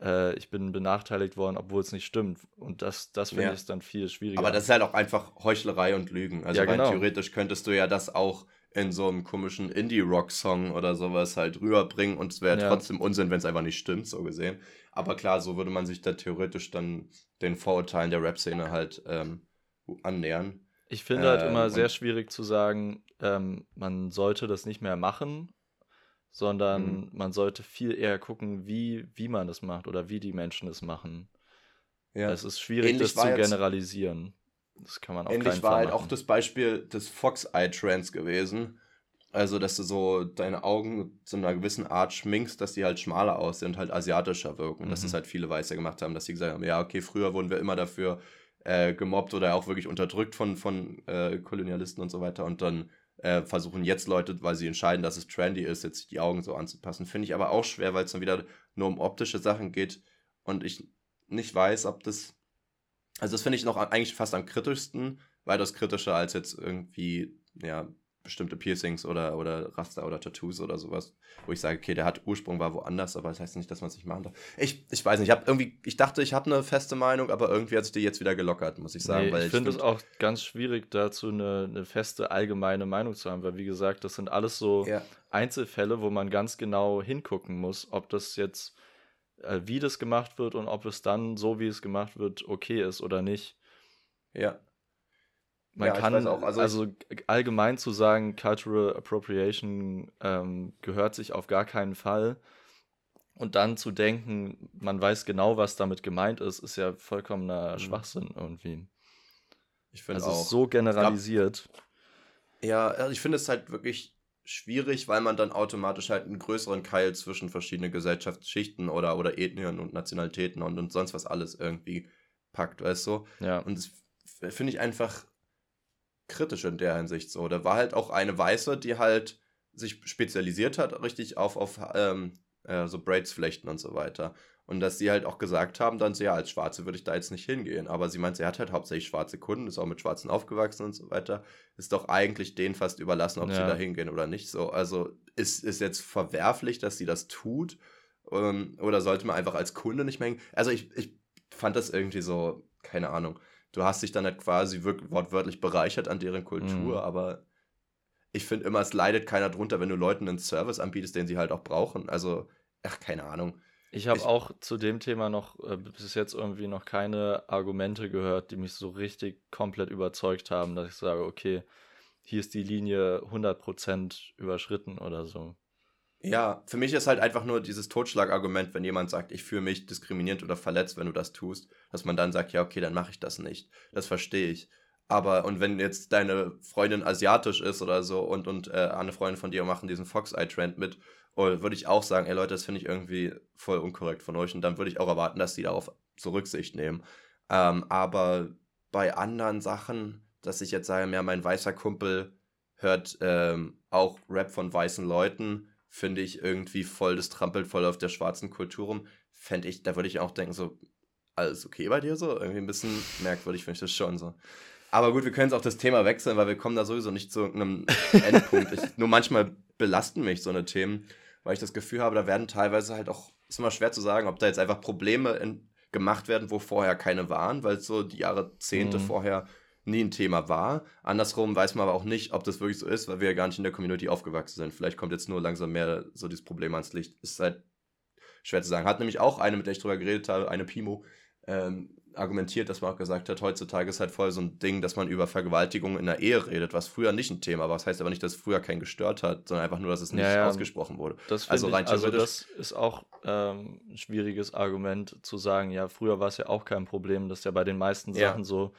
äh, ich bin benachteiligt worden, obwohl es nicht stimmt. Und das, das finde ja. ich dann viel schwieriger. Aber das ist halt auch einfach Heuchlerei und Lügen. Also ja, genau. theoretisch könntest du ja das auch in so einem komischen Indie-Rock-Song oder sowas halt rüberbringen und es wäre ja. trotzdem Unsinn, wenn es einfach nicht stimmt, so gesehen. Aber klar, so würde man sich da theoretisch dann den Vorurteilen der Rap-Szene halt ähm, annähern. Ich finde halt immer ähm, sehr schwierig zu sagen, ähm, man sollte das nicht mehr machen, sondern mhm. man sollte viel eher gucken, wie, wie man das macht oder wie die Menschen es machen. Ja. Es ist schwierig, Ähnlich das zu generalisieren. Das kann man auch Ähnlich war halt auch das Beispiel des Fox-Eye-Trends gewesen. Also, dass du so deine Augen zu einer gewissen Art schminkst, dass die halt schmaler aussehen und halt asiatischer wirken. Mhm. Dass das halt viele Weiße gemacht haben, dass sie gesagt haben, ja, okay, früher wurden wir immer dafür äh, gemobbt oder auch wirklich unterdrückt von, von äh, Kolonialisten und so weiter. Und dann äh, versuchen jetzt Leute, weil sie entscheiden, dass es trendy ist, jetzt die Augen so anzupassen. Finde ich aber auch schwer, weil es dann wieder nur um optische Sachen geht und ich nicht weiß, ob das also das finde ich noch eigentlich fast am kritischsten, weitaus kritischer als jetzt irgendwie, ja, bestimmte Piercings oder, oder Raster oder Tattoos oder sowas, wo ich sage, okay, der hat Ursprung war woanders, aber das heißt nicht, dass man es nicht machen darf. Ich, ich weiß nicht, ich habe irgendwie, ich dachte, ich habe eine feste Meinung, aber irgendwie hat sich die jetzt wieder gelockert, muss ich sagen. Nee, ich finde es auch ganz schwierig, dazu eine, eine feste allgemeine Meinung zu haben, weil wie gesagt, das sind alles so ja. Einzelfälle, wo man ganz genau hingucken muss, ob das jetzt äh, wie das gemacht wird und ob es dann, so wie es gemacht wird, okay ist oder nicht. Ja. Man ja, kann auch, also, also allgemein zu sagen, Cultural Appropriation ähm, gehört sich auf gar keinen Fall. Und dann zu denken, man weiß genau, was damit gemeint ist, ist ja vollkommener mhm. Schwachsinn irgendwie. Ich finde also auch. so generalisiert. Ja, also ich finde es halt wirklich schwierig, weil man dann automatisch halt einen größeren Keil zwischen verschiedenen Gesellschaftsschichten oder, oder Ethnien und Nationalitäten und, und sonst was alles irgendwie packt, weißt du? Ja. Und das finde ich einfach kritisch in der Hinsicht so. Da war halt auch eine Weiße, die halt sich spezialisiert hat, richtig auf, auf ähm, äh, so Braids flechten und so weiter. Und dass sie halt auch gesagt haben, dann so, ja, als Schwarze würde ich da jetzt nicht hingehen. Aber sie meint, sie hat halt hauptsächlich schwarze Kunden, ist auch mit Schwarzen aufgewachsen und so weiter. Ist doch eigentlich denen fast überlassen, ob ja. sie da hingehen oder nicht. So, also ist, ist jetzt verwerflich, dass sie das tut. Ähm, oder sollte man einfach als Kunde nicht mehr hingehen? Also ich, ich fand das irgendwie so, keine Ahnung. Du hast dich dann halt quasi wortwörtlich bereichert an deren Kultur, mhm. aber ich finde immer, es leidet keiner drunter, wenn du Leuten einen Service anbietest, den sie halt auch brauchen. Also, ach, keine Ahnung. Ich habe auch zu dem Thema noch äh, bis jetzt irgendwie noch keine Argumente gehört, die mich so richtig komplett überzeugt haben, dass ich sage, okay, hier ist die Linie 100% überschritten oder so. Ja, für mich ist halt einfach nur dieses Totschlagargument, wenn jemand sagt, ich fühle mich diskriminiert oder verletzt, wenn du das tust, dass man dann sagt, ja, okay, dann mache ich das nicht. Das verstehe ich. Aber, und wenn jetzt deine Freundin asiatisch ist oder so und, und äh, eine Freundin von dir machen diesen Fox-Eye-Trend mit und würde ich auch sagen, ey Leute, das finde ich irgendwie voll unkorrekt von euch. Und dann würde ich auch erwarten, dass die darauf zur Rücksicht nehmen. Ähm, aber bei anderen Sachen, dass ich jetzt sage, ja, mein weißer Kumpel hört ähm, auch Rap von weißen Leuten, finde ich irgendwie voll, das trampelt voll auf der schwarzen Kultur rum. Fände ich, da würde ich auch denken, so, alles okay bei dir so? Irgendwie ein bisschen merkwürdig finde ich das schon so. Aber gut, wir können jetzt auch das Thema wechseln, weil wir kommen da sowieso nicht zu einem Endpunkt. Ich, nur manchmal belasten mich so eine Themen, weil ich das Gefühl habe, da werden teilweise halt auch, ist immer schwer zu sagen, ob da jetzt einfach Probleme in, gemacht werden, wo vorher keine waren, weil so die Jahrzehnte mhm. vorher nie ein Thema war. Andersrum weiß man aber auch nicht, ob das wirklich so ist, weil wir ja gar nicht in der Community aufgewachsen sind. Vielleicht kommt jetzt nur langsam mehr so dieses Problem ans Licht. Ist halt schwer zu sagen. Hat nämlich auch eine, mit der ich drüber geredet habe, eine Pimo, ähm, argumentiert, dass man auch gesagt hat, heutzutage ist halt voll so ein Ding, dass man über Vergewaltigung in der Ehe redet, was früher nicht ein Thema war. Das heißt aber nicht, dass es früher keinen gestört hat, sondern einfach nur, dass es nicht ja, ja. ausgesprochen wurde. Das also, rein ich, also das ist auch ähm, ein schwieriges Argument zu sagen, ja, früher war es ja auch kein Problem. Das ist ja bei den meisten ja. Sachen so,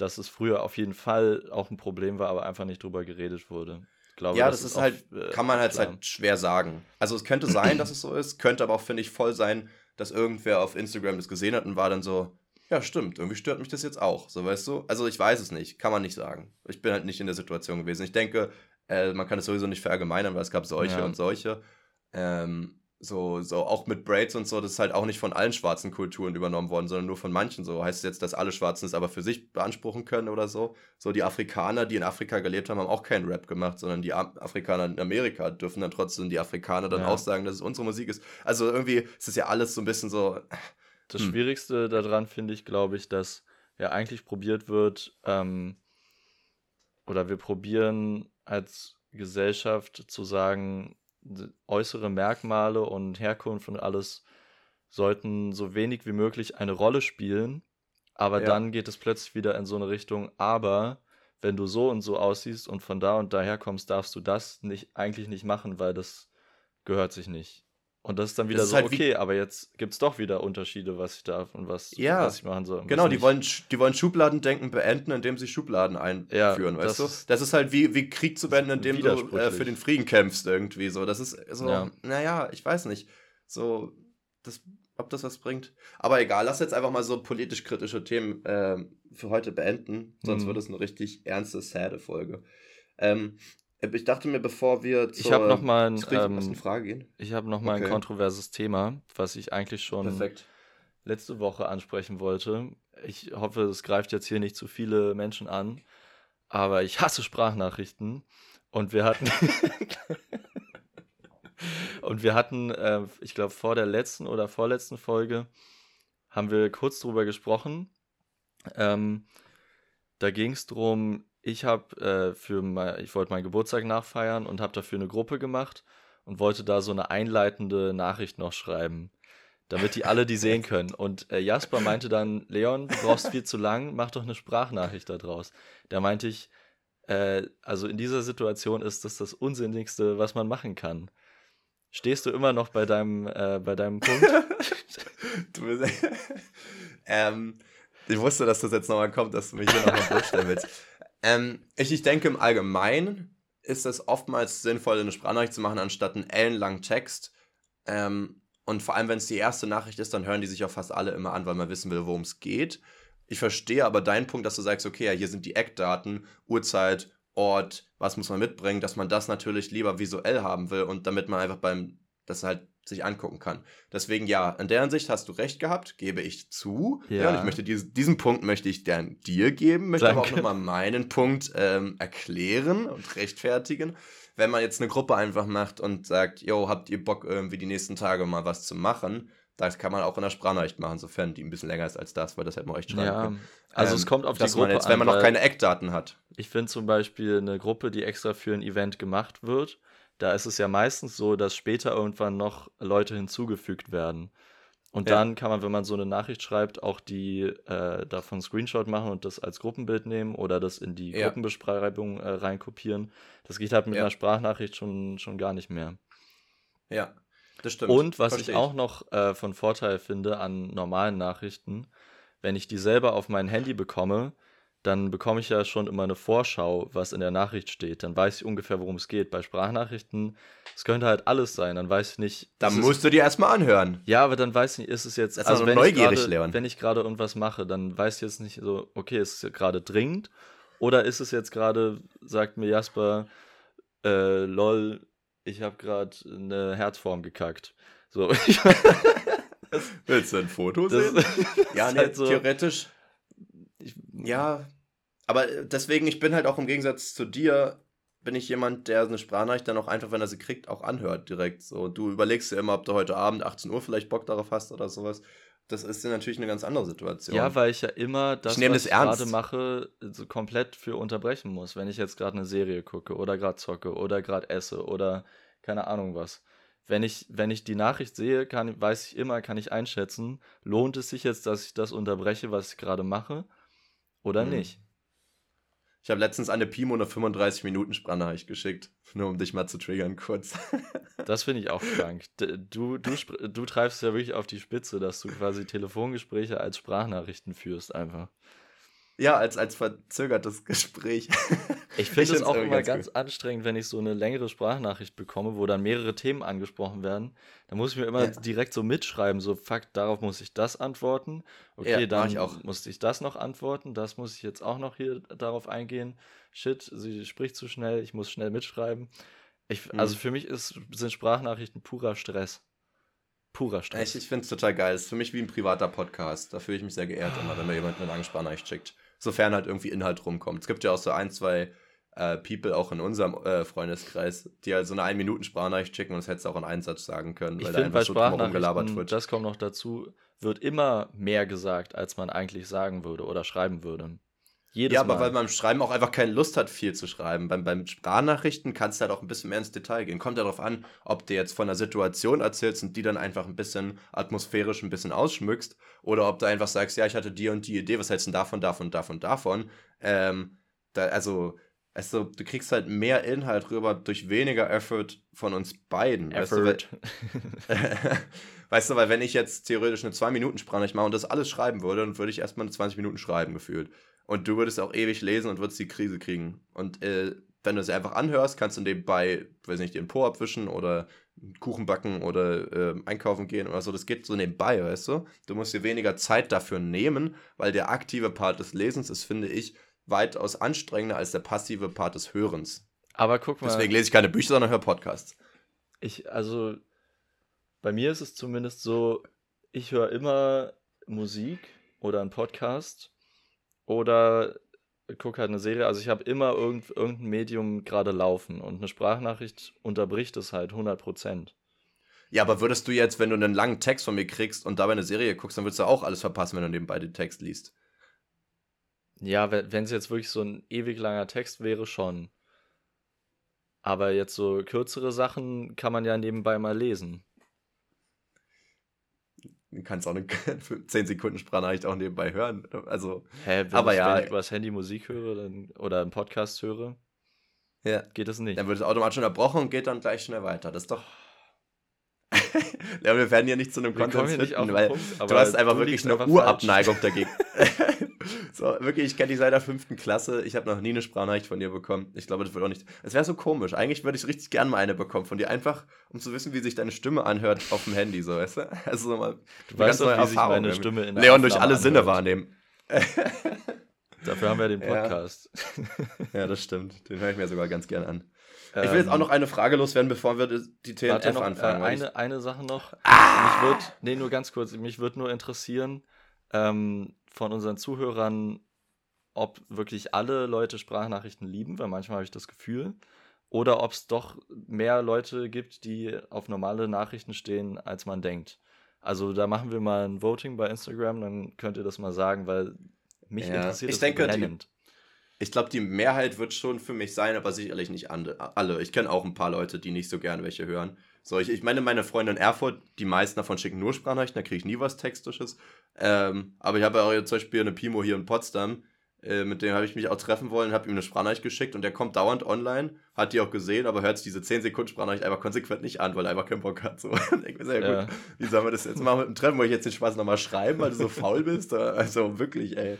dass es früher auf jeden Fall auch ein Problem war, aber einfach nicht drüber geredet wurde. Glaube, ja, das, das ist, ist halt, äh, kann man halt, halt schwer sagen. Also es könnte sein, dass es so ist, könnte aber auch, finde ich, voll sein, dass irgendwer auf Instagram das gesehen hat und war dann so, ja, stimmt, irgendwie stört mich das jetzt auch, so weißt du? Also ich weiß es nicht, kann man nicht sagen. Ich bin halt nicht in der Situation gewesen. Ich denke, äh, man kann es sowieso nicht verallgemeinern, weil es gab solche ja. und solche. Ähm, so, so auch mit Braids und so, das ist halt auch nicht von allen schwarzen Kulturen übernommen worden, sondern nur von manchen so. Heißt es jetzt, dass alle Schwarzen es aber für sich beanspruchen können oder so? So die Afrikaner, die in Afrika gelebt haben, haben auch keinen Rap gemacht, sondern die Afrikaner in Amerika dürfen dann trotzdem die Afrikaner dann ja. auch sagen, dass es unsere Musik ist. Also irgendwie ist es ja alles so ein bisschen so. Das hm. Schwierigste daran finde ich, glaube ich, dass ja eigentlich probiert wird, ähm, oder wir probieren als Gesellschaft zu sagen, äußere Merkmale und Herkunft und alles sollten so wenig wie möglich eine Rolle spielen. Aber ja. dann geht es plötzlich wieder in so eine Richtung, aber wenn du so und so aussiehst und von da und daher kommst, darfst du das nicht, eigentlich nicht machen, weil das gehört sich nicht. Und das ist dann wieder ist so, halt okay, aber jetzt gibt es doch wieder Unterschiede, was ich darf und was, ja, was ich machen soll. Genau, die wollen, die wollen Schubladendenken beenden, indem sie Schubladen einführen, ja, weißt du? Das ist halt wie, wie Krieg zu beenden, indem du äh, für den Frieden kämpfst irgendwie so. Das ist so, ja. naja, ich weiß nicht. So, das, ob das was bringt. Aber egal, lass jetzt einfach mal so politisch kritische Themen äh, für heute beenden, sonst mhm. wird es eine richtig ernste, sade Folge. Ähm, ich dachte mir, bevor wir zur ich habe noch mal ein, ähm, Frage gehen. Ich habe noch mal okay. ein kontroverses Thema, was ich eigentlich schon Perfekt. letzte Woche ansprechen wollte. Ich hoffe, es greift jetzt hier nicht zu viele Menschen an, aber ich hasse Sprachnachrichten und wir hatten und wir hatten, äh, ich glaube vor der letzten oder vorletzten Folge haben wir kurz drüber gesprochen. Ähm, da ging es darum, ich habe äh, für mein, ich wollte meinen Geburtstag nachfeiern und habe dafür eine Gruppe gemacht und wollte da so eine einleitende Nachricht noch schreiben, damit die alle die sehen können. Und äh, Jasper meinte dann, Leon, du brauchst viel zu lang, mach doch eine Sprachnachricht da draus. Da meinte ich, äh, also in dieser Situation ist das das Unsinnigste, was man machen kann. Stehst du immer noch bei deinem, äh, bei deinem Punkt? du bist, ähm, ich wusste, dass das jetzt nochmal kommt, dass du mich hier nochmal vorstellen willst. Ähm, ich, ich denke, im Allgemeinen ist es oftmals sinnvoll, eine Sprachnachricht zu machen, anstatt einen ellenlangen Text. Ähm, und vor allem, wenn es die erste Nachricht ist, dann hören die sich auch fast alle immer an, weil man wissen will, worum es geht. Ich verstehe aber deinen Punkt, dass du sagst, okay, ja, hier sind die Eckdaten, Uhrzeit, Ort, was muss man mitbringen, dass man das natürlich lieber visuell haben will und damit man einfach beim, das halt sich angucken kann. Deswegen ja, in der Hinsicht hast du recht gehabt, gebe ich zu. Ja. ja und ich möchte diesen, diesen Punkt möchte ich dann dir geben, möchte Danke. aber auch nochmal meinen Punkt ähm, erklären und rechtfertigen. Wenn man jetzt eine Gruppe einfach macht und sagt, yo, habt ihr Bock irgendwie die nächsten Tage mal was zu machen? Das kann man auch in der Sprachnachricht machen, sofern die ein bisschen länger ist als das, weil das hätte man echt schreiben ja. können. Also ähm, es kommt auf die Gruppe jetzt, an, wenn man noch keine Eckdaten hat. Ich finde zum Beispiel eine Gruppe, die extra für ein Event gemacht wird, da ist es ja meistens so, dass später irgendwann noch Leute hinzugefügt werden. Und ja. dann kann man, wenn man so eine Nachricht schreibt, auch die äh, davon Screenshot machen und das als Gruppenbild nehmen oder das in die ja. Gruppenbeschreibung äh, reinkopieren. Das geht halt mit ja. einer Sprachnachricht schon, schon gar nicht mehr. Ja, das stimmt. Und was Versteh ich auch noch äh, von Vorteil finde an normalen Nachrichten, wenn ich die selber auf mein Handy bekomme, dann bekomme ich ja schon immer eine Vorschau, was in der Nachricht steht. Dann weiß ich ungefähr, worum es geht. Bei Sprachnachrichten, es könnte halt alles sein. Dann weiß ich nicht. Dann musst du dir erstmal anhören. Ja, aber dann weiß ich nicht, ist es jetzt. Das also, wenn neugierig, ich grade, Wenn ich gerade irgendwas mache, dann weiß ich jetzt nicht so, okay, ist es gerade dringend? Oder ist es jetzt gerade, sagt mir Jasper, äh, lol, ich habe gerade eine Herzform gekackt. So. Willst du ein Foto sehen? ja, nee, halt so, theoretisch ich, ja, aber äh, deswegen, ich bin halt auch im Gegensatz zu dir, bin ich jemand, der eine Sprachnachricht dann auch einfach, wenn er sie kriegt, auch anhört direkt. So, du überlegst dir immer, ob du heute Abend 18 Uhr vielleicht Bock darauf hast oder sowas. Das ist natürlich eine ganz andere Situation. Ja, weil ich ja immer das, ich was das ich gerade mache, so komplett für unterbrechen muss. Wenn ich jetzt gerade eine Serie gucke oder gerade zocke oder gerade esse oder keine Ahnung was. Wenn ich, wenn ich die Nachricht sehe, kann, weiß ich immer, kann ich einschätzen, lohnt es sich jetzt, dass ich das unterbreche, was ich gerade mache oder mhm. nicht. Ich habe letztens eine Pimo eine 35 Minuten Sprachnachricht geschickt, nur um dich mal zu triggern kurz. das finde ich auch krank. Du, du, du treibst ja wirklich auf die Spitze, dass du quasi Telefongespräche als Sprachnachrichten führst einfach. Ja, als, als verzögertes Gespräch. Ich finde es auch immer ganz, ganz anstrengend, wenn ich so eine längere Sprachnachricht bekomme, wo dann mehrere Themen angesprochen werden. Da muss ich mir immer ja. direkt so mitschreiben, so, fuck, darauf muss ich das antworten. Okay, ja, dann ich musste ich das noch antworten, das muss ich jetzt auch noch hier darauf eingehen. Shit, sie spricht zu schnell, ich muss schnell mitschreiben. Ich, mhm. Also für mich ist, sind Sprachnachrichten purer Stress. Purer Stress. Ich, ich finde es total geil. Es ist für mich wie ein privater Podcast. Da fühle ich mich sehr geehrt immer, wenn mir jemand eine lange Sprachnachricht schickt sofern halt irgendwie Inhalt rumkommt. Es gibt ja auch so ein, zwei äh, People auch in unserem äh, Freundeskreis, die halt so eine 1-Minuten-Sprachnachricht schicken und das hättest du auch in einen Satz sagen können, ich weil da einfach so gelabert wird. Das kommt noch dazu, wird immer mehr gesagt, als man eigentlich sagen würde oder schreiben würde. Jedes ja, aber Mal. weil man beim Schreiben auch einfach keine Lust hat, viel zu schreiben. Beim, beim Sprachnachrichten kannst du halt auch ein bisschen mehr ins Detail gehen. Kommt ja darauf an, ob du jetzt von einer Situation erzählst und die dann einfach ein bisschen atmosphärisch ein bisschen ausschmückst oder ob du einfach sagst, ja, ich hatte die und die Idee, was hältst du davon, davon, davon, davon. Ähm, da, also, also, du kriegst halt mehr Inhalt rüber durch weniger Effort von uns beiden. Effort. Weißt du, weil, weißt du, weil wenn ich jetzt theoretisch eine 2-Minuten-Sprachnachricht mache und das alles schreiben würde, dann würde ich erstmal eine 20 Minuten schreiben gefühlt. Und du würdest auch ewig lesen und würdest die Krise kriegen. Und äh, wenn du es einfach anhörst, kannst du nebenbei, weiß nicht, den Po abwischen oder Kuchen backen oder äh, einkaufen gehen oder so. Das geht so nebenbei, weißt du? Du musst dir weniger Zeit dafür nehmen, weil der aktive Part des Lesens ist, finde ich, weitaus anstrengender als der passive Part des Hörens. Aber guck mal. Deswegen lese ich keine Bücher, sondern höre Podcasts. Ich, also, bei mir ist es zumindest so, ich höre immer Musik oder einen Podcast oder gucke halt eine Serie. Also ich habe immer irgend, irgendein Medium gerade laufen und eine Sprachnachricht unterbricht es halt 100%. Ja, aber würdest du jetzt, wenn du einen langen Text von mir kriegst und dabei eine Serie guckst, dann würdest du auch alles verpassen, wenn du nebenbei den Text liest. Ja, wenn es jetzt wirklich so ein ewig langer Text wäre, schon. Aber jetzt so kürzere Sachen kann man ja nebenbei mal lesen. Du kannst auch eine 10 Sekunden Sprachnachricht auch nebenbei hören. Also, Hä, wenn aber ich, ja. Wenn ich übers Handy Musik höre dann, oder einen Podcast höre, ja. geht das nicht. Dann wird es automatisch unterbrochen und geht dann gleich schnell weiter. Das ist doch. ja, wir werden ja nicht zu einem Content finden, weil Punkt, du hast einfach wirklich eine Urabneigung dagegen. so, wirklich, ich kenne dich seit der fünften Klasse. Ich habe noch nie eine Sprachnachricht von dir bekommen. Ich glaube, das wird auch nicht. Es wäre so komisch. Eigentlich würde ich richtig gerne mal eine bekommen von dir. Einfach, um zu wissen, wie sich deine Stimme anhört auf dem Handy, so, weißt du? Also so mal. Du weißt doch, wie sich meine Stimme in der Leon durch alle anhört. Sinne wahrnehmen. Dafür haben wir den Podcast. Ja, ja das stimmt. Den höre ich mir sogar ganz gerne an. Ich will jetzt auch ähm, noch eine Frage loswerden, bevor wir die TNF noch, anfangen. Äh, eine, eine Sache noch. Ah! Mich wird, nee, nur ganz kurz. Mich würde nur interessieren, ähm, von unseren Zuhörern, ob wirklich alle Leute Sprachnachrichten lieben, weil manchmal habe ich das Gefühl, oder ob es doch mehr Leute gibt, die auf normale Nachrichten stehen, als man denkt. Also da machen wir mal ein Voting bei Instagram, dann könnt ihr das mal sagen, weil mich ja, interessiert ich das denke, brennend. Die, ich glaube, die Mehrheit wird schon für mich sein, aber sicherlich nicht alle. Ich kenne auch ein paar Leute, die nicht so gerne welche hören. So, ich, ich meine, meine Freunde in Erfurt, die meisten davon schicken nur Sprachnachrichten, da kriege ich nie was Textisches. Ähm, aber ich habe ja auch jetzt zum Beispiel eine Pimo hier in Potsdam, äh, mit dem habe ich mich auch treffen wollen, habe ihm eine Sprachnachricht geschickt und der kommt dauernd online, hat die auch gesehen, aber hört sich diese 10 Sekunden Sprachnachricht einfach konsequent nicht an, weil er einfach keinen Bock hat. So. ich mir sehr ja. gut, wie sollen wir das jetzt machen mit dem Treffen? Wollte ich jetzt den Spaß nochmal schreiben, weil du so faul bist? Also wirklich, ey.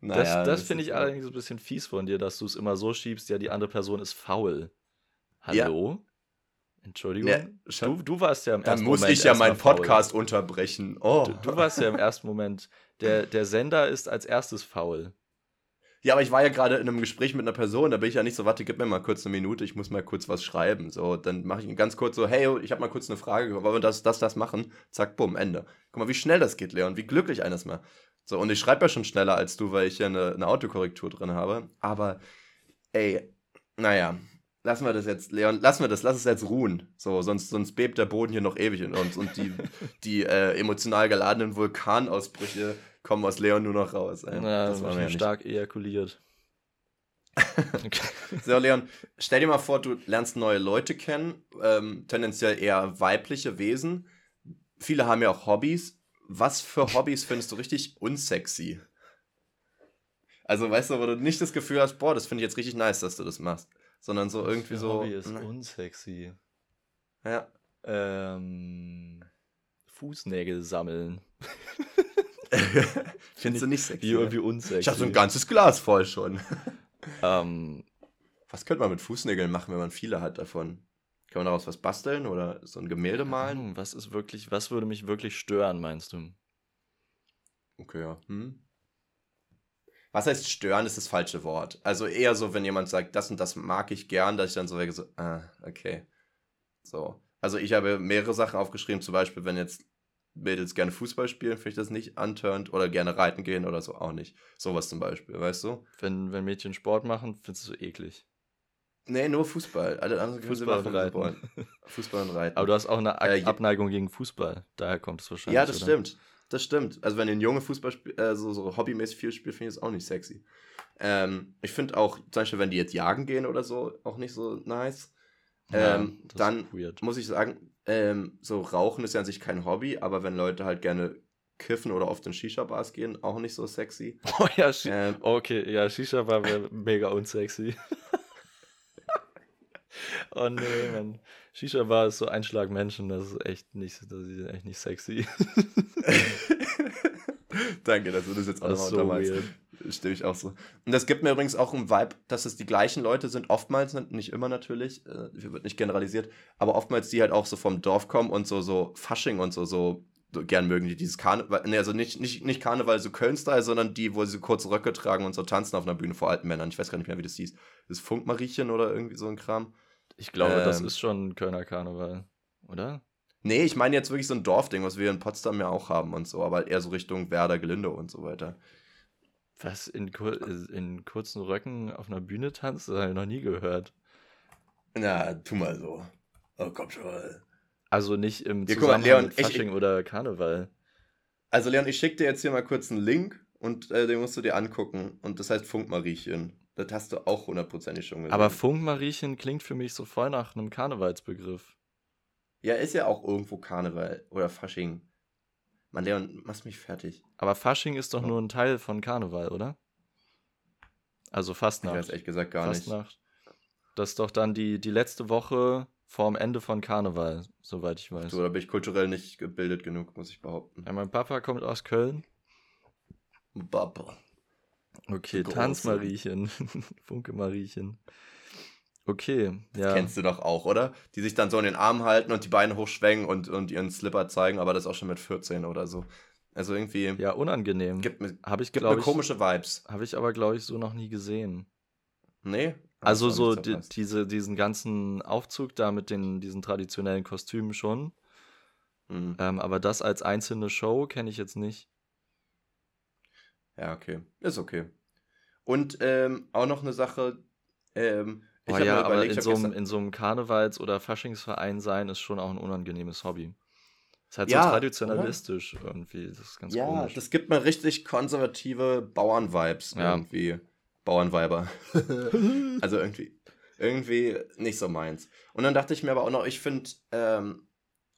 Naja, das, das, das finde ich allerdings ein bisschen fies von dir, dass du es immer so schiebst, ja, die andere Person ist faul. Hallo? Ja. Entschuldigung. Ja, du, du warst ja im ersten Moment. Dann muss ich ja meinen Podcast faul. unterbrechen. Oh. Du, du, warst ja im ersten Moment. Der, der Sender ist als erstes faul. Ja, aber ich war ja gerade in einem Gespräch mit einer Person, da bin ich ja nicht so, warte, gib mir mal kurz eine Minute, ich muss mal kurz was schreiben. So, dann mache ich ganz kurz so, hey, ich habe mal kurz eine Frage, wollen wir das, das, das machen? Zack, bumm, Ende. Guck mal, wie schnell das geht, Leon, wie glücklich eines mal. So, und ich schreibe ja schon schneller als du, weil ich ja eine, eine Autokorrektur drin habe. Aber, ey, naja, lassen wir das jetzt, Leon, lassen wir das, lass es jetzt ruhen. So, sonst, sonst bebt der Boden hier noch ewig in uns und die, die äh, emotional geladenen Vulkanausbrüche kommen aus Leon nur noch raus. Ey. Ja, das war mir stark ejakuliert. so, Leon, stell dir mal vor, du lernst neue Leute kennen, ähm, tendenziell eher weibliche Wesen. Viele haben ja auch Hobbys. Was für Hobbys findest du richtig unsexy? Also, weißt du, wo du nicht das Gefühl hast, boah, das finde ich jetzt richtig nice, dass du das machst. Sondern so irgendwie so. Hobby ist ne? unsexy. Ja. Ähm, Fußnägel sammeln. Findest du nicht sexy? Wie irgendwie unsexy. Ich habe so ein ganzes Glas voll schon. ähm, was könnte man mit Fußnägeln machen, wenn man viele hat davon? Kann man daraus was basteln oder so ein Gemälde malen? Was ist wirklich, was würde mich wirklich stören, meinst du? Okay, ja. Hm? Was heißt stören, ist das falsche Wort. Also eher so, wenn jemand sagt, das und das mag ich gern, dass ich dann so so, ah, okay. So. Also ich habe mehrere Sachen aufgeschrieben, zum Beispiel, wenn jetzt Mädels gerne Fußball spielen, finde ich das nicht antörnt. Oder gerne reiten gehen oder so auch nicht. Sowas zum Beispiel, weißt du? Wenn, wenn Mädchen Sport machen, findest du so eklig. Nee, nur Fußball. Alle anderen Fußball und Reiten. Fußball und Reiten. Aber du hast auch eine äh, Abneigung gegen Fußball. Daher kommt es wahrscheinlich. Ja, das oder? stimmt. Das stimmt. Also wenn ein Junge Fußball äh, so, so hobbymäßig viel spielt, finde ich das auch nicht sexy. Ähm, ich finde auch, zum Beispiel, wenn die jetzt jagen gehen oder so, auch nicht so nice. Ähm, ja, dann muss ich sagen, ähm, so Rauchen ist ja an sich kein Hobby, aber wenn Leute halt gerne kiffen oder oft in Shisha-Bars gehen, auch nicht so sexy. Oh ja, Sh ähm, okay, ja, Shisha-Bar wäre mega unsexy. oh nee, man. Shisha-Bar ist so ein Schlag Menschen, das ist echt nicht, das ist echt nicht sexy. Danke, dass du das jetzt auch nochmal so untermeinst. Stimme ich auch so. Und das gibt mir übrigens auch einen Vibe, dass es die gleichen Leute sind, oftmals, nicht immer natürlich, äh, wird nicht generalisiert, aber oftmals die halt auch so vom Dorf kommen und so, so Fasching und so, so gern mögen, die dieses Karneval, ne, also nicht, nicht, nicht Karneval so Köln-Style, sondern die, wo sie kurze Röcke tragen und so tanzen auf einer Bühne vor alten Männern. Ich weiß gar nicht mehr, wie das hieß. Das Funkmariechen oder irgendwie so ein Kram. Ich glaube, ähm, das ist schon Kölner Karneval, oder? Nee, ich meine jetzt wirklich so ein Dorfding, was wir in Potsdam ja auch haben und so, aber eher so Richtung Werder, Gelinde und so weiter. Was, in, in kurzen Röcken auf einer Bühne tanzt? Das habe ich noch nie gehört. Na, tu mal so. Oh, komm schon. Also nicht im ja, Zusammenhang mal, Leon, mit Fasching ich, oder Karneval. Also Leon, ich schicke dir jetzt hier mal kurz einen Link und äh, den musst du dir angucken. Und das heißt Funkmariechen. Das hast du auch hundertprozentig schon gesehen. Aber Funkmariechen klingt für mich so voll nach einem Karnevalsbegriff. Ja, ist ja auch irgendwo Karneval oder Fasching. Mann, Leon, machst mich fertig. Aber Fasching ist doch oh. nur ein Teil von Karneval, oder? Also Fastnacht. Ich weiß ehrlich gesagt gar Fastnacht. nicht. Das ist doch dann die, die letzte Woche vorm Ende von Karneval, soweit ich weiß. So, da bin ich kulturell nicht gebildet genug, muss ich behaupten. Ja, mein Papa kommt aus Köln. Papa. Okay, Tanzmariechen. Funke Mariechen. Okay, das ja. kennst du doch auch, oder? Die sich dann so in den Arm halten und die Beine hochschwenken und, und ihren Slipper zeigen, aber das auch schon mit 14 oder so. Also irgendwie. Ja, unangenehm. Gibt mir, hab ich, gibt mir komische Vibes. Habe ich aber, glaube ich, so noch nie gesehen. Nee? Also so die, diese, diesen ganzen Aufzug da mit den, diesen traditionellen Kostümen schon. Mhm. Ähm, aber das als einzelne Show kenne ich jetzt nicht. Ja, okay. Ist okay. Und ähm, auch noch eine Sache, ähm, ich oh ja, aber in so, einem, in so einem Karnevals- oder Faschingsverein sein ist schon auch ein unangenehmes Hobby. Ist halt ja, so traditionalistisch oder? irgendwie. Das ist ganz ja, komisch. das gibt mir richtig konservative Bauern-Vibes ja. irgendwie. Bauernweiber. also irgendwie, irgendwie nicht so meins. Und dann dachte ich mir aber auch noch, ich finde, ähm,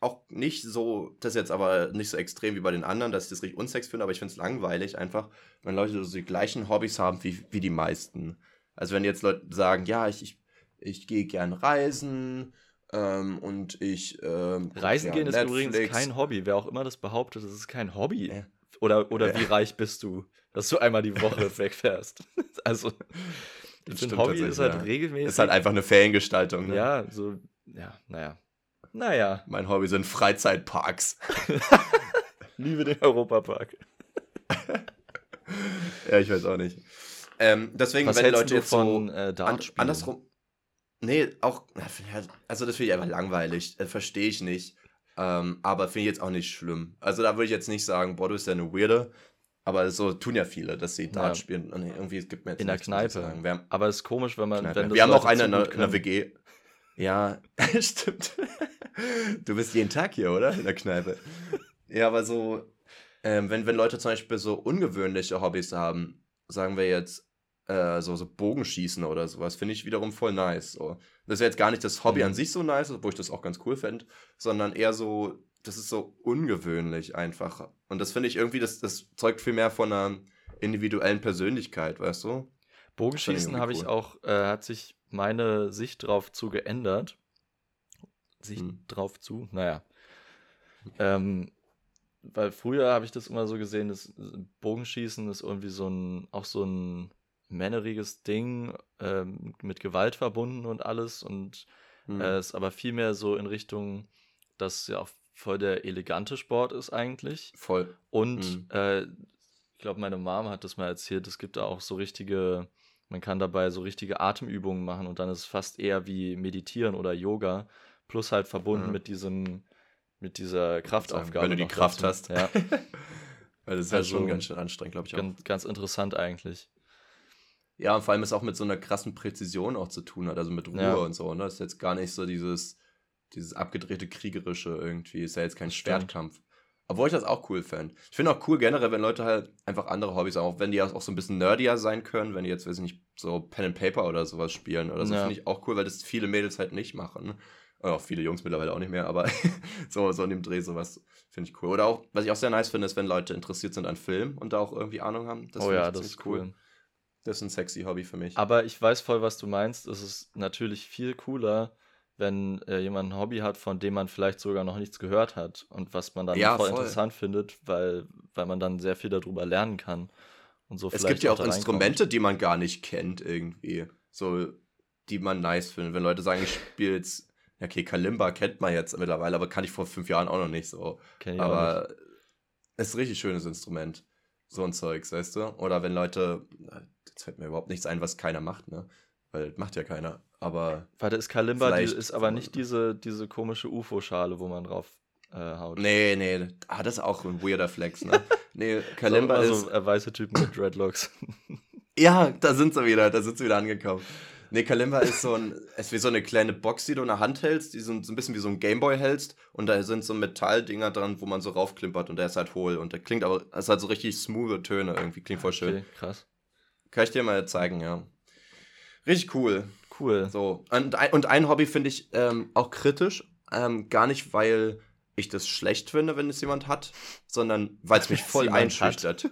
auch nicht so, das ist jetzt aber nicht so extrem wie bei den anderen, dass ich das richtig unsex finde, aber ich finde es langweilig einfach, wenn Leute so die gleichen Hobbys haben wie, wie die meisten. Also wenn jetzt Leute sagen, ja, ich, ich, ich gehe gern reisen ähm, und ich... Ähm, reisen gehen ist Netflix. übrigens kein Hobby. Wer auch immer das behauptet, das ist kein Hobby. Ja. Oder, oder ja. wie reich bist du, dass du einmal die Woche wegfährst. also... ein Hobby ist halt ja. regelmäßig. Ist halt einfach eine Feriengestaltung. Ne? Ja, so, ja, naja. Naja. Mein Hobby sind Freizeitparks. Liebe den Europapark. ja, ich weiß auch nicht. Ähm, deswegen, Was wenn Leute jetzt von, so äh, an, andersrum. Nee, auch. Also, das finde ich einfach langweilig. Das verstehe ich nicht. Ähm, aber finde ich jetzt auch nicht schlimm. Also, da würde ich jetzt nicht sagen, boah, du bist ja eine Weirde. Aber so tun ja viele, dass sie Dart ja. spielen. Und irgendwie es gibt mir jetzt In der Kneipe. Haben, aber es ist komisch, wenn man. Wenn wir haben auch eine in der WG. Ja, stimmt. Du bist jeden Tag hier, oder? In der Kneipe. Ja, aber so, ähm, wenn, wenn Leute zum Beispiel so ungewöhnliche Hobbys haben, sagen wir jetzt, äh, so, so Bogenschießen oder sowas, finde ich wiederum voll nice. So. Das ist jetzt gar nicht das Hobby mhm. an sich so nice, obwohl ich das auch ganz cool fände, sondern eher so, das ist so ungewöhnlich einfach. Und das finde ich irgendwie, das, das zeugt viel mehr von einer individuellen Persönlichkeit, weißt du? Bogenschießen habe cool. ich auch, äh, hat sich meine Sicht drauf zu geändert. Sicht hm. drauf zu, naja. Ähm, weil früher habe ich das immer so gesehen, dass Bogenschießen ist irgendwie so ein, auch so ein männeriges Ding, ähm, mit Gewalt verbunden und alles und hm. äh, ist aber vielmehr so in Richtung, dass ja auch voll der elegante Sport ist eigentlich. Voll. Und hm. äh, ich glaube, meine Mom hat das mal erzählt, es gibt da auch so richtige man kann dabei so richtige Atemübungen machen und dann ist es fast eher wie Meditieren oder Yoga, plus halt verbunden mhm. mit diesem, mit dieser Kraftaufgabe. Wenn du die Kraft dazu. hast. Ja. Weil das ist halt also, halt schon ganz schön anstrengend, glaube ich auch. Ganz, ganz interessant eigentlich. Ja, und vor allem ist auch mit so einer krassen Präzision auch zu tun hat, also mit Ruhe ja. und so, ne? Das ist jetzt gar nicht so dieses, dieses abgedrehte Kriegerische irgendwie, ist ja jetzt kein Schwertkampf. Obwohl ich das auch cool fände. Ich finde auch cool generell, wenn Leute halt einfach andere Hobbys haben, auch wenn die auch so ein bisschen nerdier sein können, wenn die jetzt, weiß ich nicht, so Pen and Paper oder sowas spielen oder so, ja. finde ich auch cool, weil das viele Mädels halt nicht machen. Oder auch viele Jungs mittlerweile auch nicht mehr, aber so, so in dem Dreh sowas finde ich cool. Oder auch, was ich auch sehr nice finde, ist, wenn Leute interessiert sind an Film und da auch irgendwie Ahnung haben. Das oh ja, das ist cool. cool. Das ist ein sexy Hobby für mich. Aber ich weiß voll, was du meinst. Es ist natürlich viel cooler, wenn äh, jemand ein Hobby hat, von dem man vielleicht sogar noch nichts gehört hat und was man dann ja, voll, voll, interessant findet, weil, weil man dann sehr viel darüber lernen kann. Und so es gibt ja auch, Instrumente, die man gar nicht kennt irgendwie. So, die man nice findet. Wenn Leute sagen, ich spiele jetzt, okay, Kalimba kennt man jetzt mittlerweile, aber kann ich vor fünf Jahren auch noch nicht so. aber es ist ein richtig schönes Instrument. So ein Zeugs, weißt du? Oder wenn Leute, jetzt fällt mir überhaupt nichts ein, was keiner macht, ne? Weil macht ja keiner. Aber. Warte, ist Kalimba, die ist aber nicht diese, diese komische UFO-Schale, wo man drauf äh, haut. Nee, nee. Ah, das ist auch ein weirder Flex, ne? nee, Kalimba so, ist. So äh, weiße Typen mit Dreadlocks. ja, da sind sie wieder, da sind sie wieder angekommen. Nee, Kalimba ist so ein, ist wie so eine kleine Box, die du in der Hand hältst, die so, ein bisschen wie so ein Gameboy hältst und da sind so Metalldinger dran, wo man so raufklimpert und der ist halt hohl und der klingt aber, es ist halt so richtig smooth Töne irgendwie, klingt voll schön. Okay, krass. Kann ich dir mal zeigen, ja. Richtig cool. Cool. So. Und, und ein Hobby finde ich ähm, auch kritisch. Ähm, gar nicht, weil ich das schlecht finde, wenn es jemand hat, sondern weil es mich voll einschüchtert.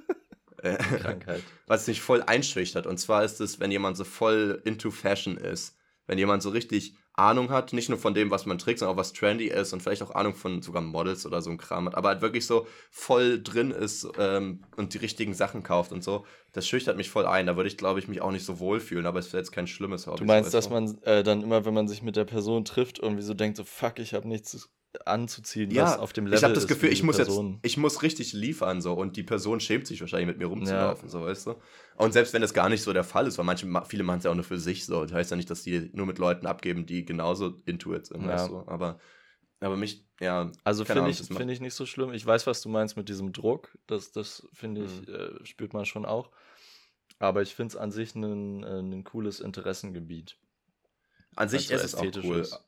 Krankheit. Weil es mich voll einschüchtert. Und zwar ist es, wenn jemand so voll into Fashion ist. Wenn jemand so richtig Ahnung hat, nicht nur von dem, was man trägt, sondern auch was trendy ist und vielleicht auch Ahnung von sogar Models oder so ein Kram hat, aber halt wirklich so voll drin ist ähm, und die richtigen Sachen kauft und so, das schüchtert mich voll ein. Da würde ich, glaube ich, mich auch nicht so wohlfühlen, aber es ist jetzt kein schlimmes Hobby. Du meinst, dass man äh, dann immer, wenn man sich mit der Person trifft, irgendwie so denkt, so fuck, ich habe nichts anzuziehen, ja, was auf dem Level Ich habe das Gefühl, ich muss Person. jetzt, ich muss richtig liefern so und die Person schämt sich wahrscheinlich mit mir rumzulaufen, ja. so weißt du. Und selbst wenn das gar nicht so der Fall ist, weil manche, viele machen es ja auch nur für sich so, das heißt ja nicht, dass die nur mit Leuten abgeben, die genauso into it sind, ja. weißt du. Aber, aber mich, ja. Also finde ich, finde ich nicht so schlimm. Ich weiß, was du meinst mit diesem Druck, das, das finde ich, mhm. äh, spürt man schon auch. Aber ich finde es an sich ein, ein cooles Interessengebiet. An sich ist es auch cool. Ist.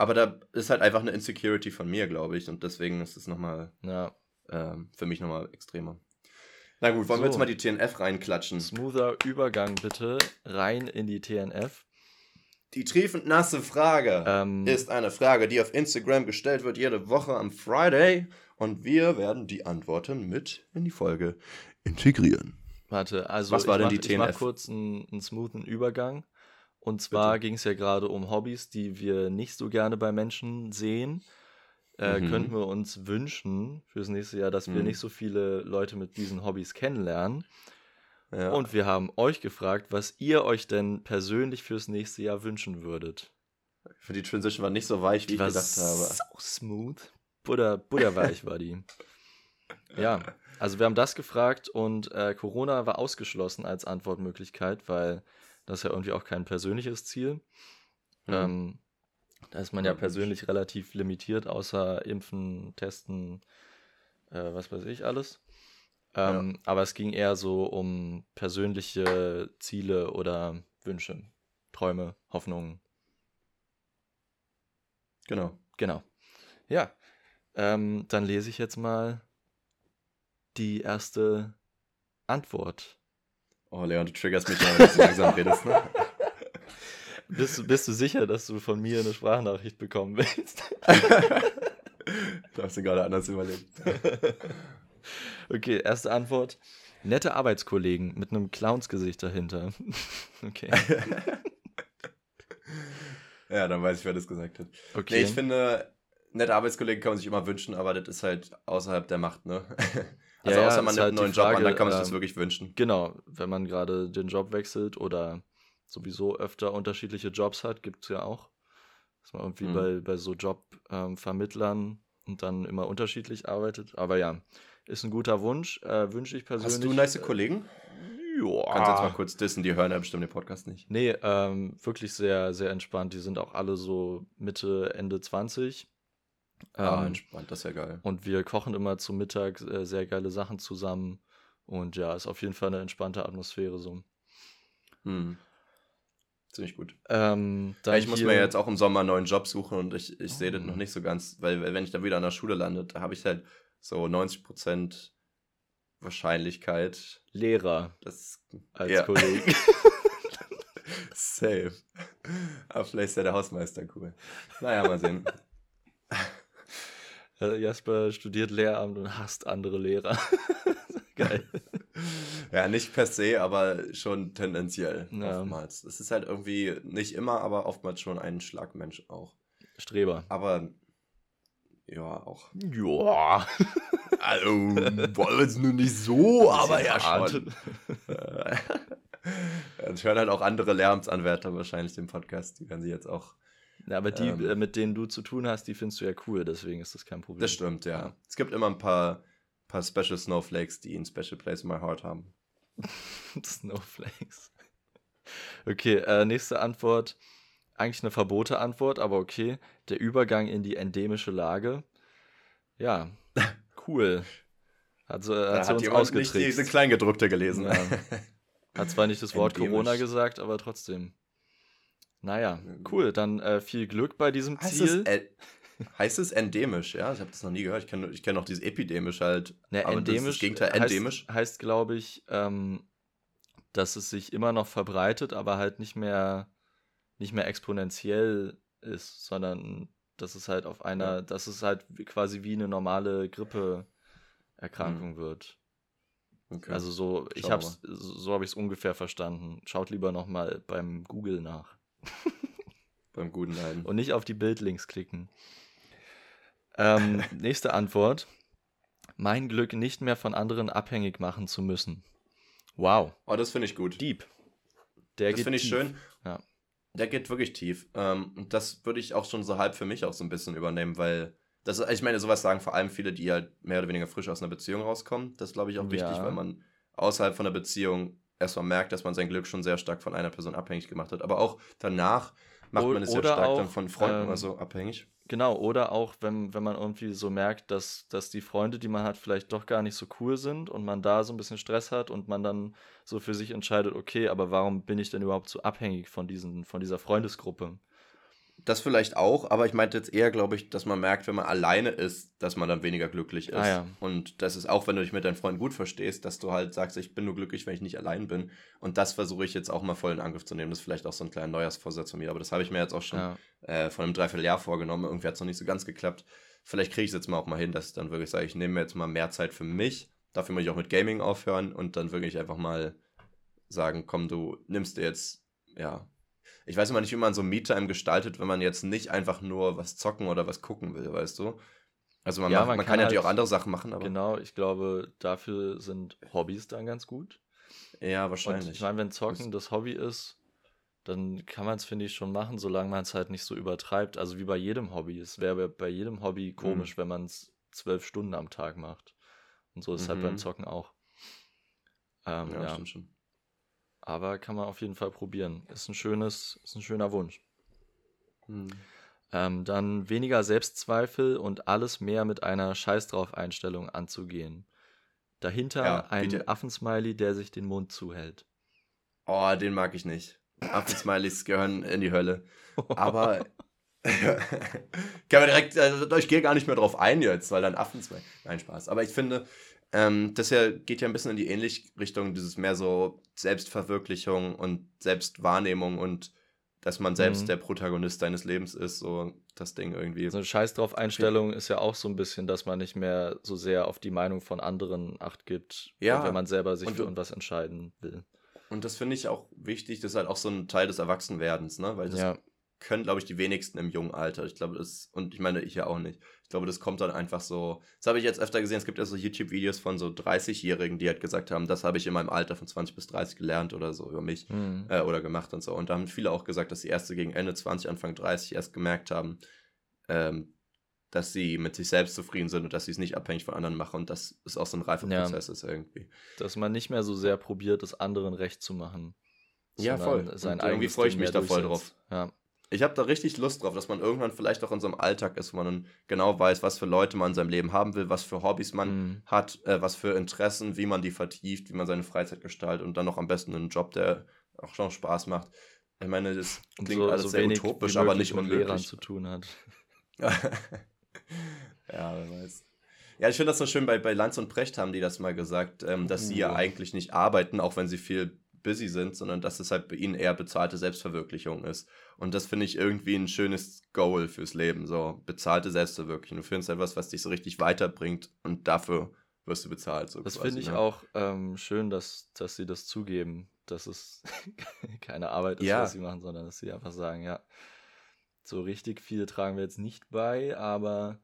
Aber da ist halt einfach eine Insecurity von mir, glaube ich. Und deswegen ist es nochmal ja. ähm, für mich nochmal extremer. Na gut, wollen so. wir jetzt mal die TNF reinklatschen? Smoother Übergang bitte rein in die TNF. Die triefend nasse Frage ähm, ist eine Frage, die auf Instagram gestellt wird jede Woche am Friday und wir werden die Antworten mit in die Folge integrieren. Warte, also Was war denn mach, die TNF? Ich mach kurz einen, einen smoothen Übergang. Und zwar ging es ja gerade um Hobbys, die wir nicht so gerne bei Menschen sehen. Äh, mhm. Könnten wir uns wünschen fürs nächste Jahr, dass mhm. wir nicht so viele Leute mit diesen Hobbys kennenlernen. Ja. Und wir haben euch gefragt, was ihr euch denn persönlich fürs nächste Jahr wünschen würdet. Für die Transition war nicht so weich, wie die ich gedacht habe. So smooth. Buddha, Buddha weich war die. Ja, also wir haben das gefragt und äh, Corona war ausgeschlossen als Antwortmöglichkeit, weil das ist ja irgendwie auch kein persönliches Ziel. Mhm. Ähm, da ist man ja persönlich relativ limitiert, außer Impfen, Testen, äh, was weiß ich alles. Ähm, ja. Aber es ging eher so um persönliche Ziele oder Wünsche, Träume, Hoffnungen. Genau. Genau. Ja. Ähm, dann lese ich jetzt mal die erste Antwort. Oh, Leon, du triggerst mich, wenn du langsam redest, ne? Bist, bist du sicher, dass du von mir eine Sprachnachricht bekommen willst? du hast dir gerade anders überlegt. Okay, erste Antwort. Nette Arbeitskollegen mit einem Clownsgesicht dahinter. Okay. ja, dann weiß ich, wer das gesagt hat. Okay. Nee, ich finde, nette Arbeitskollegen kann man sich immer wünschen, aber das ist halt außerhalb der Macht, ne? Also ja, außer man nimmt halt einen neuen Frage, Job an, dann kann man sich ähm, das wirklich wünschen. Genau, wenn man gerade den Job wechselt oder sowieso öfter unterschiedliche Jobs hat, gibt es ja auch. Dass man irgendwie mhm. bei, bei so Jobvermittlern ähm, und dann immer unterschiedlich arbeitet. Aber ja, ist ein guter Wunsch. Äh, Wünsche ich persönlich. Hast du nice Kollegen? Ja. Kannst jetzt mal kurz dissen, die hören ja bestimmt den Podcast nicht. Nee, ähm, wirklich sehr, sehr entspannt. Die sind auch alle so Mitte, Ende 20. Ah, ähm, entspannt, das ist ja geil. Und wir kochen immer zum Mittag äh, sehr geile Sachen zusammen. Und ja, ist auf jeden Fall eine entspannte Atmosphäre so. Hm. Ziemlich gut. Ähm, ja, ich muss mir jetzt auch im Sommer einen neuen Job suchen und ich, ich oh. sehe das noch nicht so ganz, weil wenn ich dann wieder an der Schule lande, da habe ich halt so 90% Wahrscheinlichkeit. Lehrer. Das, als ja. Kollege. Safe. Aber vielleicht ist ja der Hausmeister cool. Naja, mal sehen. Jasper studiert Lehramt und hasst andere Lehrer. Geil. Ja, nicht per se, aber schon tendenziell ja. oftmals. Es ist halt irgendwie nicht immer, aber oftmals schon ein Schlagmensch auch. Streber. Aber ja, auch. Ja. Also, wollen wir es nur nicht so, aber ja schon. Es hören halt auch andere Lärmsanwärter wahrscheinlich den Podcast. Die werden sie jetzt auch. Ja, aber die, ähm, äh, mit denen du zu tun hast, die findest du ja cool, deswegen ist das kein Problem. Das stimmt, ja. ja. Es gibt immer ein paar, paar Special Snowflakes, die ein Special Place in my heart haben. Snowflakes. Okay, äh, nächste Antwort eigentlich eine verbote Antwort, aber okay. Der Übergang in die endemische Lage. Ja, cool. Hat, äh, hat sie uns ausgetrickst. nicht diese Kleingedruckte gelesen. Ja. Hat zwar nicht das Wort Endemisch. Corona gesagt, aber trotzdem. Naja, cool. Dann äh, viel Glück bei diesem heißt Ziel. Es heißt es endemisch, ja? Ich habe das noch nie gehört. Ich kenne ich kenn noch dieses epidemisch halt. Ne, endemisch das, das Gegenteil, endemisch. Heißt, heißt glaube ich, ähm, dass es sich immer noch verbreitet, aber halt nicht mehr nicht mehr exponentiell ist, sondern dass es halt auf einer, ja. dass es halt quasi wie eine normale Grippeerkrankung mhm. wird. Okay. Also so, Schau ich hab's, so habe ich es ungefähr verstanden. Schaut lieber nochmal beim Google nach. beim guten Leiden. Und nicht auf die Bildlinks klicken. Ähm, nächste Antwort. Mein Glück nicht mehr von anderen abhängig machen zu müssen. Wow. Oh, das finde ich gut. Deep. Der das finde ich schön. Ja. Der geht wirklich tief. Ähm, und das würde ich auch schon so halb für mich auch so ein bisschen übernehmen, weil das, ich meine, sowas sagen vor allem viele, die halt mehr oder weniger frisch aus einer Beziehung rauskommen. Das glaube ich auch wichtig, ja. weil man außerhalb von der Beziehung erstmal merkt, dass man sein Glück schon sehr stark von einer Person abhängig gemacht hat. Aber auch danach macht man es ja stark auch, dann von Freunden ähm, oder so abhängig. Genau, oder auch, wenn, wenn man irgendwie so merkt, dass, dass die Freunde, die man hat, vielleicht doch gar nicht so cool sind und man da so ein bisschen Stress hat und man dann so für sich entscheidet, okay, aber warum bin ich denn überhaupt so abhängig von, diesen, von dieser Freundesgruppe? Das vielleicht auch, aber ich meinte jetzt eher, glaube ich, dass man merkt, wenn man alleine ist, dass man dann weniger glücklich ah, ist. Ah, ja. Und das ist auch, wenn du dich mit deinen Freunden gut verstehst, dass du halt sagst, ich bin nur glücklich, wenn ich nicht allein bin. Und das versuche ich jetzt auch mal voll in Angriff zu nehmen. Das ist vielleicht auch so ein kleiner Neujahrsvorsatz von mir, aber das habe ich mir jetzt auch schon ja. äh, von einem Dreivierteljahr vorgenommen. Irgendwie hat es noch nicht so ganz geklappt. Vielleicht kriege ich es jetzt mal auch mal hin, dass ich dann wirklich sage, ich nehme mir jetzt mal mehr Zeit für mich. Dafür muss ich auch mit Gaming aufhören und dann wirklich einfach mal sagen, komm, du nimmst dir jetzt, ja, ich weiß immer nicht, wie man so Me-Time gestaltet, wenn man jetzt nicht einfach nur was zocken oder was gucken will, weißt du? Also man, ja, macht, man, man kann, kann natürlich halt, auch andere Sachen machen, aber. Genau, ich glaube, dafür sind Hobbys dann ganz gut. Ja, wahrscheinlich. Und ich meine, wenn Zocken das Hobby ist, dann kann man es, finde ich, schon machen, solange man es halt nicht so übertreibt. Also wie bei jedem Hobby. Es wäre bei jedem Hobby komisch, mhm. wenn man es zwölf Stunden am Tag macht. Und so ist es mhm. halt beim mhm. Zocken auch. Ähm, ja, ja. stimmt schon. Aber kann man auf jeden Fall probieren. Ist ein schönes, ist ein schöner Wunsch. Hm. Ähm, dann weniger Selbstzweifel und alles mehr mit einer Scheiß drauf Einstellung anzugehen. Dahinter ja, ein Affensmiley, der sich den Mund zuhält. Oh, den mag ich nicht. Affensmileys gehören in die Hölle. Aber kann man direkt, also ich gehe gar nicht mehr drauf ein jetzt, weil dann Affensmiley. Nein, Spaß. Aber ich finde, ähm, das ja, geht ja ein bisschen in die ähnliche Richtung, dieses mehr so Selbstverwirklichung und Selbstwahrnehmung und dass man selbst mhm. der Protagonist deines Lebens ist, so das Ding irgendwie. So eine Scheiß drauf Einstellung ist ja auch so ein bisschen, dass man nicht mehr so sehr auf die Meinung von anderen Acht gibt, ja. wenn man selber sich und, für irgendwas entscheiden will. Und das finde ich auch wichtig, das ist halt auch so ein Teil des Erwachsenwerdens, ne? Weil das ja. Können, glaube ich, die wenigsten im jungen Alter. Ich glaube, das, und ich meine, ich ja auch nicht. Ich glaube, das kommt dann einfach so. Das habe ich jetzt öfter gesehen. Es gibt ja so YouTube-Videos von so 30-Jährigen, die halt gesagt haben, das habe ich in meinem Alter von 20 bis 30 gelernt oder so über mich mhm. äh, oder gemacht und so. Und da haben viele auch gesagt, dass sie erst so gegen Ende 20, Anfang 30 erst gemerkt haben, ähm, dass sie mit sich selbst zufrieden sind und dass sie es nicht abhängig von anderen machen. Und das ist auch so ein reifer ja. Prozess ist irgendwie. Dass man nicht mehr so sehr probiert, es anderen recht zu machen. Ja, voll. Sein irgendwie freue ich mich da voll drauf. Ja ich habe da richtig Lust drauf, dass man irgendwann vielleicht auch in so einem Alltag ist, wo man dann genau weiß, was für Leute man in seinem Leben haben will, was für Hobbys man mhm. hat, äh, was für Interessen, wie man die vertieft, wie man seine Freizeit gestaltet und dann noch am besten einen Job, der auch schon Spaß macht. Ich meine, das klingt so, alles so sehr utopisch, aber nicht unmöglich. Lehrern zu tun hat. ja, wer weiß. Ja, ich finde das so schön, bei, bei Lanz und Precht haben die das mal gesagt, ähm, dass uh. sie ja eigentlich nicht arbeiten, auch wenn sie viel busy sind, sondern dass es halt bei ihnen eher bezahlte Selbstverwirklichung ist. Und das finde ich irgendwie ein schönes Goal fürs Leben, so bezahlte Selbstverwirklichung. Du findest etwas, was dich so richtig weiterbringt und dafür wirst du bezahlt. So das finde ich ne? auch ähm, schön, dass, dass sie das zugeben, dass es keine Arbeit ist, ja. was sie machen, sondern dass sie einfach sagen, ja, so richtig viel tragen wir jetzt nicht bei, aber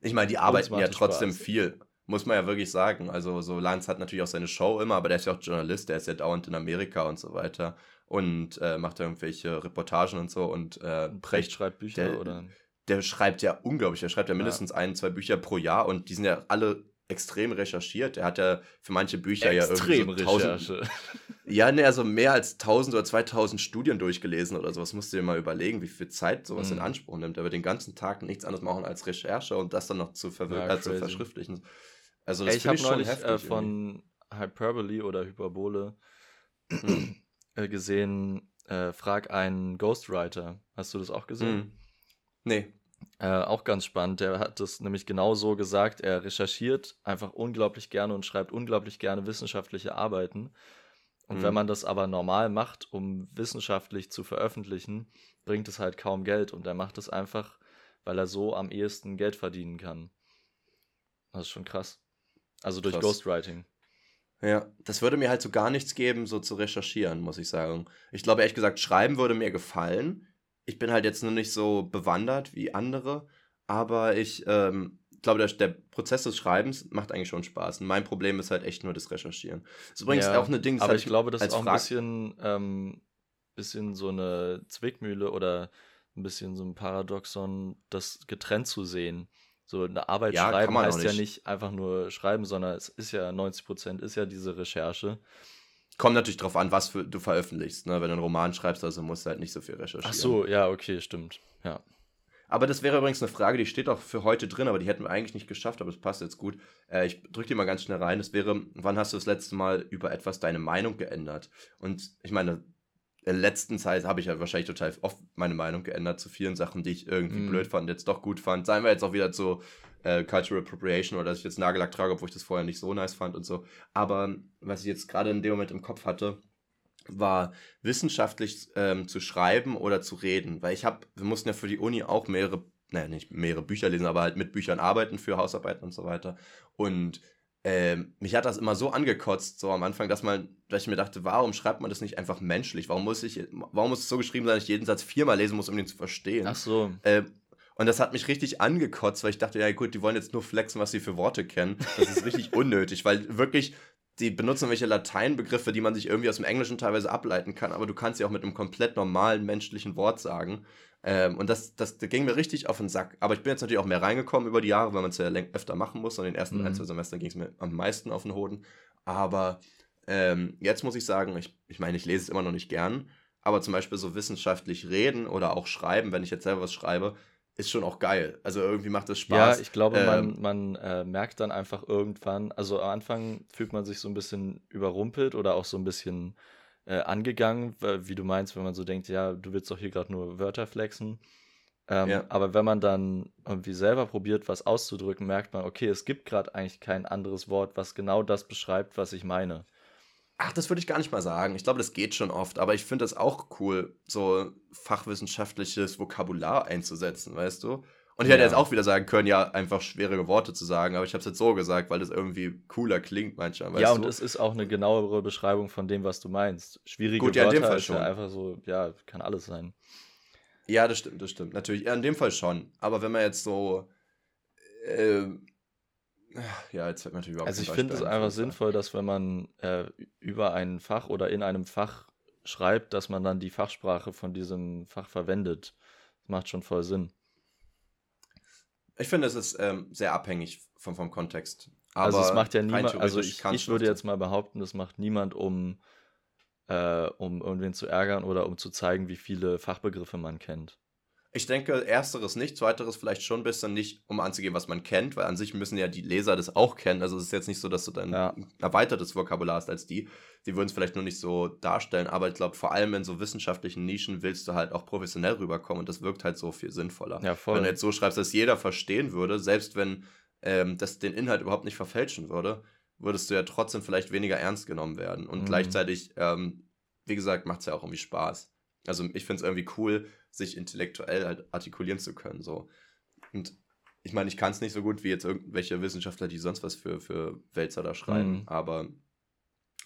ich meine, die arbeiten ja trotzdem Spaß. viel. Muss man ja wirklich sagen. Also, so Lance hat natürlich auch seine Show immer, aber der ist ja auch Journalist, der ist ja dauernd in Amerika und so weiter und äh, macht da irgendwelche Reportagen und so. Und äh, Precht schreibt Bücher, der, oder? Der schreibt ja unglaublich, der schreibt ja mindestens ja. ein, zwei Bücher pro Jahr und die sind ja alle extrem recherchiert. Er hat ja für manche Bücher extrem ja irgendwie so. Ja, ne, also mehr als 1000 oder 2000 Studien durchgelesen oder sowas. Musst du dir mal überlegen, wie viel Zeit sowas mhm. in Anspruch nimmt. Er wird den ganzen Tag nichts anderes machen als Recherche und das dann noch zu, ja, äh, zu verschriftlichen. Also das Ey, ich habe neulich äh, von Hyperbole oder Hyperbole hm. äh, gesehen, äh, frag einen Ghostwriter. Hast du das auch gesehen? Hm. Nee. Äh, auch ganz spannend. Der hat das nämlich genau so gesagt. Er recherchiert einfach unglaublich gerne und schreibt unglaublich gerne wissenschaftliche Arbeiten. Und hm. wenn man das aber normal macht, um wissenschaftlich zu veröffentlichen, bringt es halt kaum Geld. Und er macht es einfach, weil er so am ehesten Geld verdienen kann. Das ist schon krass. Also durch Krass. Ghostwriting. Ja, das würde mir halt so gar nichts geben, so zu recherchieren, muss ich sagen. Ich glaube, ehrlich gesagt, schreiben würde mir gefallen. Ich bin halt jetzt nur nicht so bewandert wie andere, aber ich ähm, glaube, der, der, Prozess des Schreibens macht eigentlich schon Spaß. Und mein Problem ist halt echt nur das Recherchieren. Das ist übrigens ja, auch eine Ding. Aber ich glaube, das ist auch ein bisschen, ähm, bisschen so eine Zwickmühle oder ein bisschen so ein Paradoxon, das getrennt zu sehen. So eine Arbeit ja, schreiben heißt nicht. ja nicht einfach nur schreiben, sondern es ist ja 90 Prozent ist ja diese Recherche. Kommt natürlich drauf an, was für, du veröffentlichst. Ne? Wenn du einen Roman schreibst, also musst du halt nicht so viel recherchieren. Ach so, ja, okay, stimmt. Ja. Aber das wäre übrigens eine Frage, die steht auch für heute drin, aber die hätten wir eigentlich nicht geschafft, aber es passt jetzt gut. Äh, ich drücke die mal ganz schnell rein. Das wäre, wann hast du das letzte Mal über etwas deine Meinung geändert? Und ich meine, in der letzten Zeit habe ich ja wahrscheinlich total oft meine Meinung geändert zu vielen Sachen, die ich irgendwie mm. blöd fand, jetzt doch gut fand. Seien wir jetzt auch wieder zu äh, Cultural Appropriation oder dass ich jetzt Nagellack trage, obwohl ich das vorher nicht so nice fand und so. Aber was ich jetzt gerade in dem Moment im Kopf hatte, war wissenschaftlich ähm, zu schreiben oder zu reden. Weil ich habe, wir mussten ja für die Uni auch mehrere, naja, nicht mehrere Bücher lesen, aber halt mit Büchern arbeiten für Hausarbeiten und so weiter. Und ähm, mich hat das immer so angekotzt, so am Anfang, dass man, dass ich mir dachte, warum schreibt man das nicht einfach menschlich? Warum muss ich, warum muss es so geschrieben sein, dass ich jeden Satz viermal lesen muss, um den zu verstehen? Ach so. Ähm, und das hat mich richtig angekotzt, weil ich dachte, ja gut, die wollen jetzt nur flexen, was sie für Worte kennen. Das ist richtig unnötig, weil wirklich, die benutzen welche Lateinbegriffe, die man sich irgendwie aus dem Englischen teilweise ableiten kann, aber du kannst sie auch mit einem komplett normalen menschlichen Wort sagen. Ähm, und das, das, das, ging mir richtig auf den Sack. Aber ich bin jetzt natürlich auch mehr reingekommen über die Jahre, weil man es ja öfter machen muss. Und in den ersten mhm. ein, zwei Semestern ging es mir am meisten auf den Hoden. Aber ähm, jetzt muss ich sagen, ich, ich meine, ich lese es immer noch nicht gern. Aber zum Beispiel so wissenschaftlich reden oder auch schreiben, wenn ich jetzt selber was schreibe, ist schon auch geil. Also irgendwie macht das Spaß. Ja, ich glaube, ähm, man, man äh, merkt dann einfach irgendwann, also am Anfang fühlt man sich so ein bisschen überrumpelt oder auch so ein bisschen äh, angegangen, wie du meinst, wenn man so denkt, ja, du willst doch hier gerade nur Wörter flexen. Ähm, ja. Aber wenn man dann irgendwie selber probiert, was auszudrücken, merkt man, okay, es gibt gerade eigentlich kein anderes Wort, was genau das beschreibt, was ich meine. Ach, das würde ich gar nicht mal sagen. Ich glaube, das geht schon oft, aber ich finde das auch cool, so fachwissenschaftliches Vokabular einzusetzen, weißt du? Und ich hätte jetzt auch wieder sagen können, ja, einfach schwierige Worte zu sagen, aber ich habe es jetzt so gesagt, weil das irgendwie cooler klingt manchmal. ja, und du? es ist auch eine genauere Beschreibung von dem, was du meinst. Schwierige Gut, ja, Wörter in dem Fall schon. Ja einfach so, ja, kann alles sein. Ja, das stimmt, das stimmt. Natürlich, ja, in dem Fall schon. Aber wenn man jetzt so. Äh, ja, jetzt mir natürlich überhaupt Also, ich finde es einfach sinnvoll, dass wenn man äh, über ein Fach oder in einem Fach schreibt, dass man dann die Fachsprache von diesem Fach verwendet. Das macht schon voll Sinn. Ich finde, es ist ähm, sehr abhängig vom, vom Kontext. Aber also es macht ja niemand, also ich, ich würde jetzt mal behaupten, das macht niemand, um, äh, um irgendwen zu ärgern oder um zu zeigen, wie viele Fachbegriffe man kennt. Ich denke, ersteres nicht, zweiteres vielleicht schon ein bisschen nicht, um anzugeben, was man kennt, weil an sich müssen ja die Leser das auch kennen. Also es ist jetzt nicht so, dass du dann ja. erweitertes Vokabular hast als die. Sie würden es vielleicht nur nicht so darstellen, aber ich glaube, vor allem in so wissenschaftlichen Nischen willst du halt auch professionell rüberkommen und das wirkt halt so viel sinnvoller. Ja, voll. Wenn du jetzt so schreibst, dass jeder verstehen würde, selbst wenn ähm, das den Inhalt überhaupt nicht verfälschen würde, würdest du ja trotzdem vielleicht weniger ernst genommen werden. Und mhm. gleichzeitig, ähm, wie gesagt, macht es ja auch irgendwie Spaß. Also ich finde es irgendwie cool, sich intellektuell halt artikulieren zu können. So. Und ich meine, ich kann es nicht so gut wie jetzt irgendwelche Wissenschaftler, die sonst was für, für Wälzer da schreiben, mhm. aber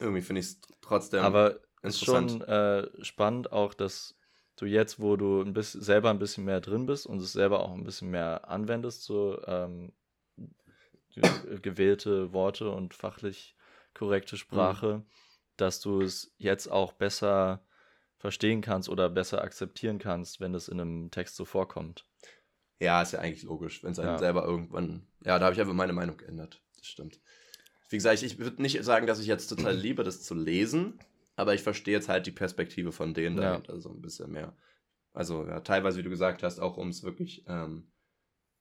irgendwie finde ich es trotzdem. Aber es ist schon äh, spannend auch, dass du jetzt, wo du ein bisschen, selber ein bisschen mehr drin bist und es selber auch ein bisschen mehr anwendest, so ähm, gewählte Worte und fachlich korrekte mhm. Sprache, mhm. dass du es jetzt auch besser verstehen kannst oder besser akzeptieren kannst, wenn es in einem Text so vorkommt. Ja, ist ja eigentlich logisch, wenn es einem ja. selber irgendwann. Ja, da habe ich einfach meine Meinung geändert. Das stimmt. Wie gesagt, ich würde nicht sagen, dass ich jetzt total liebe, das zu lesen, aber ich verstehe jetzt halt die Perspektive von denen ja. dahinter so ein bisschen mehr. Also, ja, teilweise, wie du gesagt hast, auch um es wirklich ähm,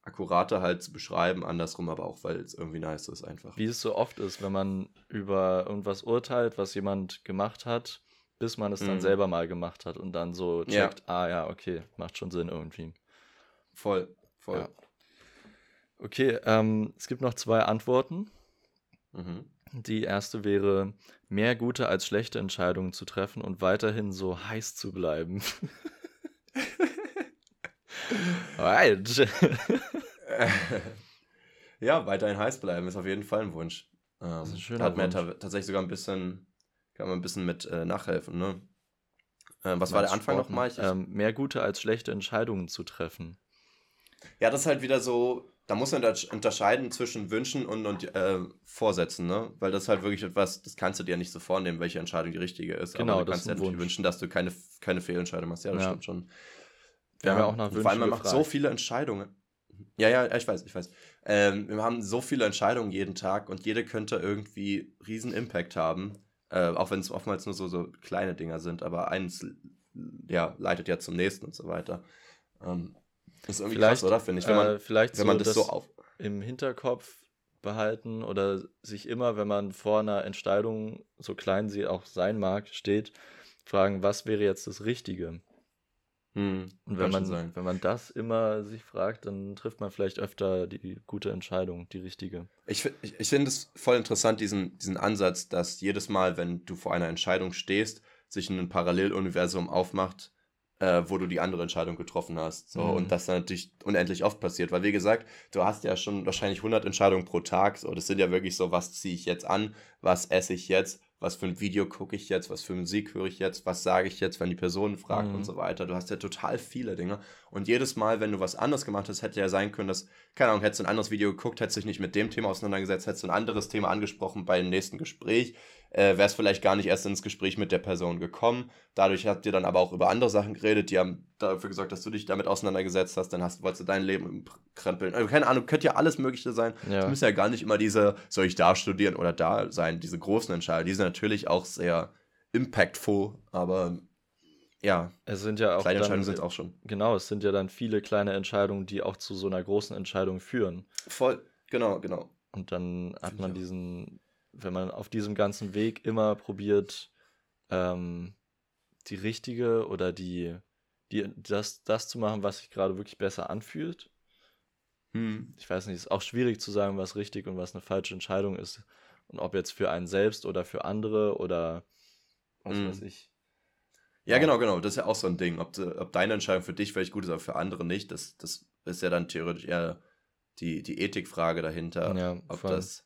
akkurater halt zu beschreiben, andersrum aber auch, weil es irgendwie nice ist einfach. Wie es so oft ist, wenn man über irgendwas urteilt, was jemand gemacht hat bis man es dann mhm. selber mal gemacht hat und dann so checkt, ja. ah ja, okay, macht schon Sinn irgendwie. Voll, voll. Ja. Okay, ähm, es gibt noch zwei Antworten. Mhm. Die erste wäre, mehr gute als schlechte Entscheidungen zu treffen und weiterhin so heiß zu bleiben. right. ja, weiterhin heiß bleiben ist auf jeden Fall ein Wunsch. Ähm, das ist ein schöner hat mir tatsächlich sogar ein bisschen kann man ein bisschen mit äh, nachhelfen, ne? Äh, was war der Anfang nochmal? Ähm, mehr gute als schlechte Entscheidungen zu treffen. Ja, das ist halt wieder so, da muss man unterscheiden zwischen Wünschen und, und äh, Vorsätzen, ne? Weil das ist halt wirklich etwas, das kannst du dir nicht so vornehmen, welche Entscheidung die richtige ist. Genau, Aber du kannst dir natürlich wünschen, dass du keine, keine Fehlentscheidung machst. Ja, das ja. stimmt schon. Wir ja, haben ja auch nach Wünschen Vor allem, man macht so viele Entscheidungen. Ja, ja, ich weiß, ich weiß. Ähm, wir haben so viele Entscheidungen jeden Tag und jede könnte irgendwie riesen Impact haben. Äh, auch wenn es oftmals nur so, so kleine Dinger sind, aber eins ja, leitet ja zum nächsten und so weiter. Ähm, ist irgendwie vielleicht, krass, oder? Finde ich, wenn man, äh, vielleicht wenn man das, das so auf. Im Hinterkopf behalten oder sich immer, wenn man vor einer Entscheidung, so klein sie auch sein mag, steht, fragen, was wäre jetzt das Richtige? Hm, und wenn man, wenn man das immer sich fragt, dann trifft man vielleicht öfter die gute Entscheidung, die richtige. Ich, ich, ich finde es voll interessant, diesen, diesen Ansatz, dass jedes Mal, wenn du vor einer Entscheidung stehst, sich ein Paralleluniversum aufmacht, äh, wo du die andere Entscheidung getroffen hast. So, mhm. Und das dann natürlich unendlich oft passiert. Weil, wie gesagt, du hast ja schon wahrscheinlich 100 Entscheidungen pro Tag. So, das sind ja wirklich so, was ziehe ich jetzt an, was esse ich jetzt, was für ein Video gucke ich jetzt, was für Musik höre ich jetzt, was sage ich jetzt, wenn die Person fragt mhm. und so weiter. Du hast ja total viele Dinge. Und jedes Mal, wenn du was anderes gemacht hast, hätte ja sein können, dass, keine Ahnung, hättest du ein anderes Video geguckt, hättest dich nicht mit dem Thema auseinandergesetzt, hättest du ein anderes Thema angesprochen bei dem nächsten Gespräch, äh, wärst vielleicht gar nicht erst ins Gespräch mit der Person gekommen. Dadurch habt ihr dann aber auch über andere Sachen geredet, die haben dafür gesorgt, dass du dich damit auseinandergesetzt hast, dann hast, wolltest du dein Leben krempeln. Also, keine Ahnung, könnte ja alles Mögliche sein. Es ja. müssen ja gar nicht immer diese, soll ich da studieren oder da sein, diese großen Entscheidungen. Die sind natürlich auch sehr impactful, aber ja, es sind ja auch kleine dann, Entscheidungen sind auch schon. Genau, es sind ja dann viele kleine Entscheidungen, die auch zu so einer großen Entscheidung führen. Voll, genau, genau. Und dann hat man diesen, wenn man auf diesem ganzen Weg immer probiert, ähm, die richtige oder die, die das, das zu machen, was sich gerade wirklich besser anfühlt. Hm. Ich weiß nicht, es ist auch schwierig zu sagen, was richtig und was eine falsche Entscheidung ist. Und ob jetzt für einen selbst oder für andere oder was hm. weiß ich. Ja, genau, genau. Das ist ja auch so ein Ding. Ob, ob deine Entscheidung für dich vielleicht gut ist, aber für andere nicht, das, das ist ja dann theoretisch eher die, die Ethikfrage dahinter. Ja, ob voll. das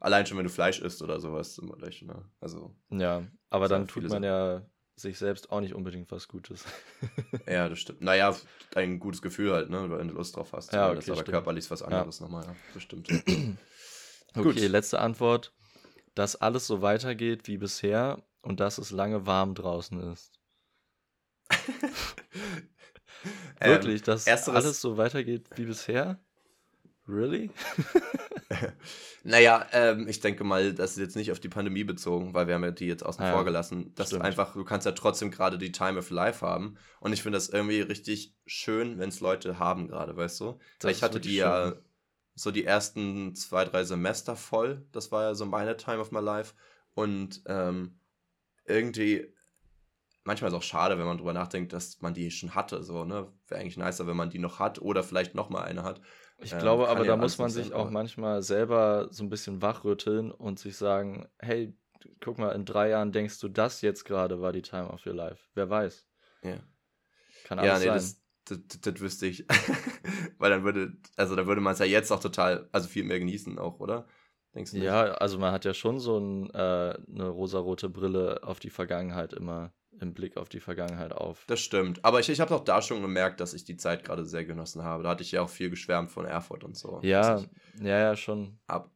allein schon, wenn du Fleisch isst oder sowas zum Beispiel. Ne? Also, ja, aber dann tut man ja sich selbst auch nicht unbedingt was Gutes. ja, das stimmt. Naja, ein gutes Gefühl halt, ne? wenn du Lust drauf hast. Ja, okay, das ist aber körperlich was anderes ja. nochmal, ja. Das stimmt. okay, letzte Antwort. Dass alles so weitergeht wie bisher und dass es lange warm draußen ist. Wirklich, ähm, dass alles so weitergeht wie bisher? Really? naja, ähm, ich denke mal, das ist jetzt nicht auf die Pandemie bezogen, weil wir haben ja die jetzt außen ah, vor gelassen. Das ist einfach, du kannst ja trotzdem gerade die Time of Life haben. Und ich finde das irgendwie richtig schön, wenn es Leute haben gerade, weißt du? Das ich hatte die schön. ja so die ersten zwei, drei Semester voll. Das war ja so meine Time of my life. Und ähm, irgendwie, manchmal ist es auch schade, wenn man drüber nachdenkt, dass man die schon hatte. So, ne? Wäre eigentlich nicer, wenn man die noch hat oder vielleicht nochmal eine hat. Ich ähm, glaube aber, da muss man sich auch manchmal selber so ein bisschen wachrütteln und sich sagen, hey, guck mal, in drei Jahren denkst du, das jetzt gerade war die Time of your life. Wer weiß. Ja. Kann alles ja, nee, sein. Das, das, das, das wüsste ich. Weil dann würde, also da würde man es ja jetzt auch total, also viel mehr genießen auch, oder? Denkst du nicht? Ja, also man hat ja schon so ein, äh, eine rosarote Brille auf die Vergangenheit immer im Blick auf die Vergangenheit auf. Das stimmt. Aber ich, ich habe auch da schon gemerkt, dass ich die Zeit gerade sehr genossen habe. Da hatte ich ja auch viel geschwärmt von Erfurt und so. Ja, ja, ja, schon. Ab.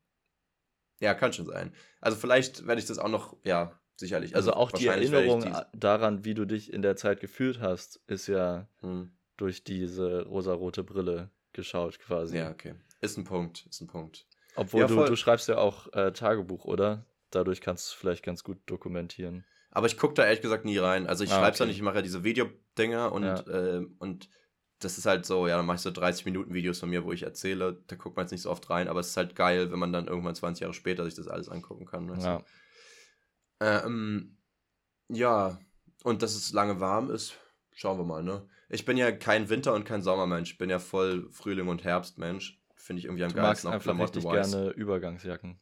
Ja, kann schon sein. Also vielleicht werde ich das auch noch, ja, sicherlich. Also, also auch die Erinnerung die... daran, wie du dich in der Zeit gefühlt hast, ist ja hm. durch diese rosarote Brille geschaut quasi. Ja, okay. Ist ein Punkt, ist ein Punkt. Obwohl ja, du, du schreibst ja auch äh, Tagebuch, oder? Dadurch kannst du es vielleicht ganz gut dokumentieren. Aber ich gucke da ehrlich gesagt nie rein. Also ich ah, schreibe es okay. ja nicht, ich mache ja diese Videodinger und, ja. äh, und das ist halt so, ja, dann mache ich so 30 Minuten Videos von mir, wo ich erzähle. Da guckt man jetzt nicht so oft rein, aber es ist halt geil, wenn man dann irgendwann 20 Jahre später sich das alles angucken kann. Weißt ja. Ähm, ja, und dass es lange warm ist, schauen wir mal, ne? Ich bin ja kein Winter- und kein Sommermensch. Ich bin ja voll Frühling- und Herbstmensch. Finde ich irgendwie am du geilsten. Magst einfach richtig gerne Übergangsjacken.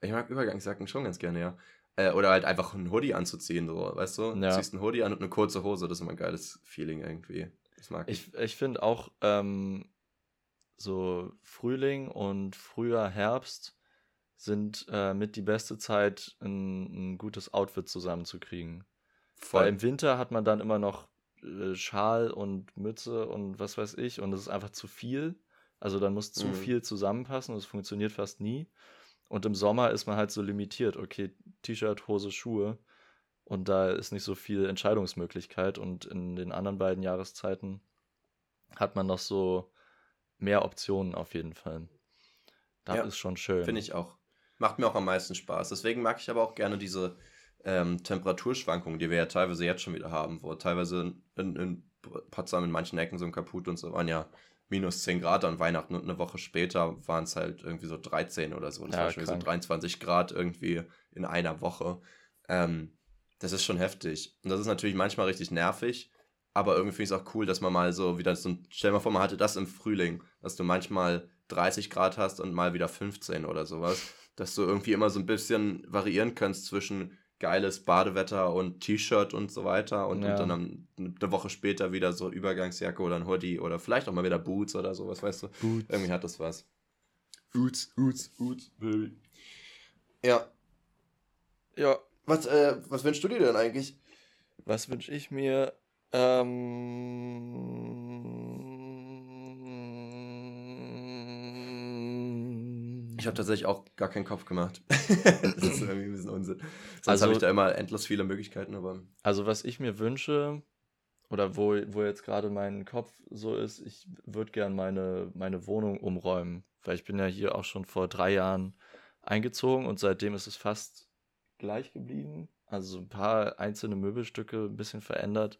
Ich mag Übergangsjacken schon ganz gerne, ja. Äh, oder halt einfach ein Hoodie anzuziehen, so, weißt du? Ja. Du ziehst ein Hoodie an und eine kurze Hose, das ist immer ein geiles Feeling irgendwie. Das mag ich. Ich, ich finde auch ähm, so Frühling und früher Herbst sind äh, mit die beste Zeit, ein, ein gutes Outfit zusammenzukriegen. Voll. Weil im Winter hat man dann immer noch äh, Schal und Mütze und was weiß ich und es ist einfach zu viel. Also dann muss zu mhm. viel zusammenpassen und es funktioniert fast nie. Und im Sommer ist man halt so limitiert, okay, T-Shirt, Hose, Schuhe. Und da ist nicht so viel Entscheidungsmöglichkeit. Und in den anderen beiden Jahreszeiten hat man noch so mehr Optionen auf jeden Fall. Das ja, ist schon schön. Finde ich auch. Macht mir auch am meisten Spaß. Deswegen mag ich aber auch gerne diese ähm, Temperaturschwankungen, die wir ja teilweise jetzt schon wieder haben, wo teilweise in, in Potsdam in manchen Ecken so ein Kaputt und so waren ja minus 10 Grad an Weihnachten und eine Woche später waren es halt irgendwie so 13 oder so. Und das ja, war schon krank. so 23 Grad irgendwie in einer Woche. Ähm, Das ist schon heftig. Und das ist natürlich manchmal richtig nervig, aber irgendwie finde ich es auch cool, dass man mal so wieder so ein, stell mal vor, man hatte das im Frühling, dass du manchmal 30 Grad hast und mal wieder 15 oder sowas. Dass du irgendwie immer so ein bisschen variieren kannst zwischen geiles Badewetter und T-Shirt und so weiter und, ja. und dann eine Woche später wieder so Übergangsjacke oder ein Hoodie oder vielleicht auch mal wieder Boots oder sowas, weißt du? Boots. Irgendwie hat das was. Boots, Boots, Boots, Baby. Ja. Ja. Was, äh, was wünschst du dir denn eigentlich? Was wünsche ich mir? Ähm, ich habe tatsächlich auch gar keinen Kopf gemacht. das ist irgendwie ein bisschen Unsinn. Sonst also, habe ich da immer endlos viele Möglichkeiten. Aber also was ich mir wünsche, oder wo, wo jetzt gerade mein Kopf so ist, ich würde gern meine, meine Wohnung umräumen. Weil ich bin ja hier auch schon vor drei Jahren eingezogen und seitdem ist es fast gleich geblieben. Also ein paar einzelne Möbelstücke ein bisschen verändert.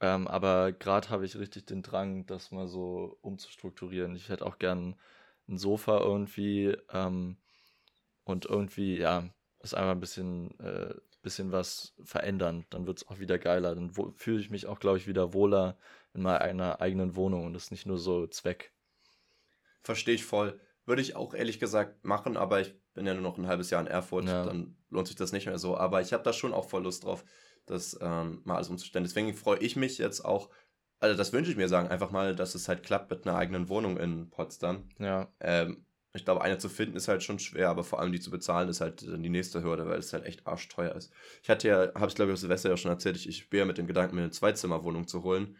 Ähm, aber gerade habe ich richtig den Drang, das mal so umzustrukturieren. Ich hätte auch gern ein Sofa irgendwie ähm, und irgendwie, ja, ist einfach ein bisschen, äh, bisschen was verändern. Dann wird es auch wieder geiler. Dann fühle ich mich auch, glaube ich, wieder wohler in meiner eigenen Wohnung und das ist nicht nur so Zweck. Verstehe ich voll. Würde ich auch ehrlich gesagt machen, aber ich bin ja nur noch ein halbes Jahr in Erfurt, ja. dann lohnt sich das nicht mehr so. Aber ich habe da schon auch voll Lust drauf das ähm, mal alles umzustellen. Deswegen freue ich mich jetzt auch, also das wünsche ich mir sagen, einfach mal, dass es halt klappt mit einer eigenen Wohnung in Potsdam. Ja. Ähm, ich glaube, eine zu finden ist halt schon schwer, aber vor allem die zu bezahlen ist halt die nächste Hürde, weil es halt echt arschteuer ist. Ich hatte ja, habe ich glaube ich Silvester ja schon erzählt, ich, ich bin ja mit dem Gedanken, mir eine Zweizimmerwohnung zu holen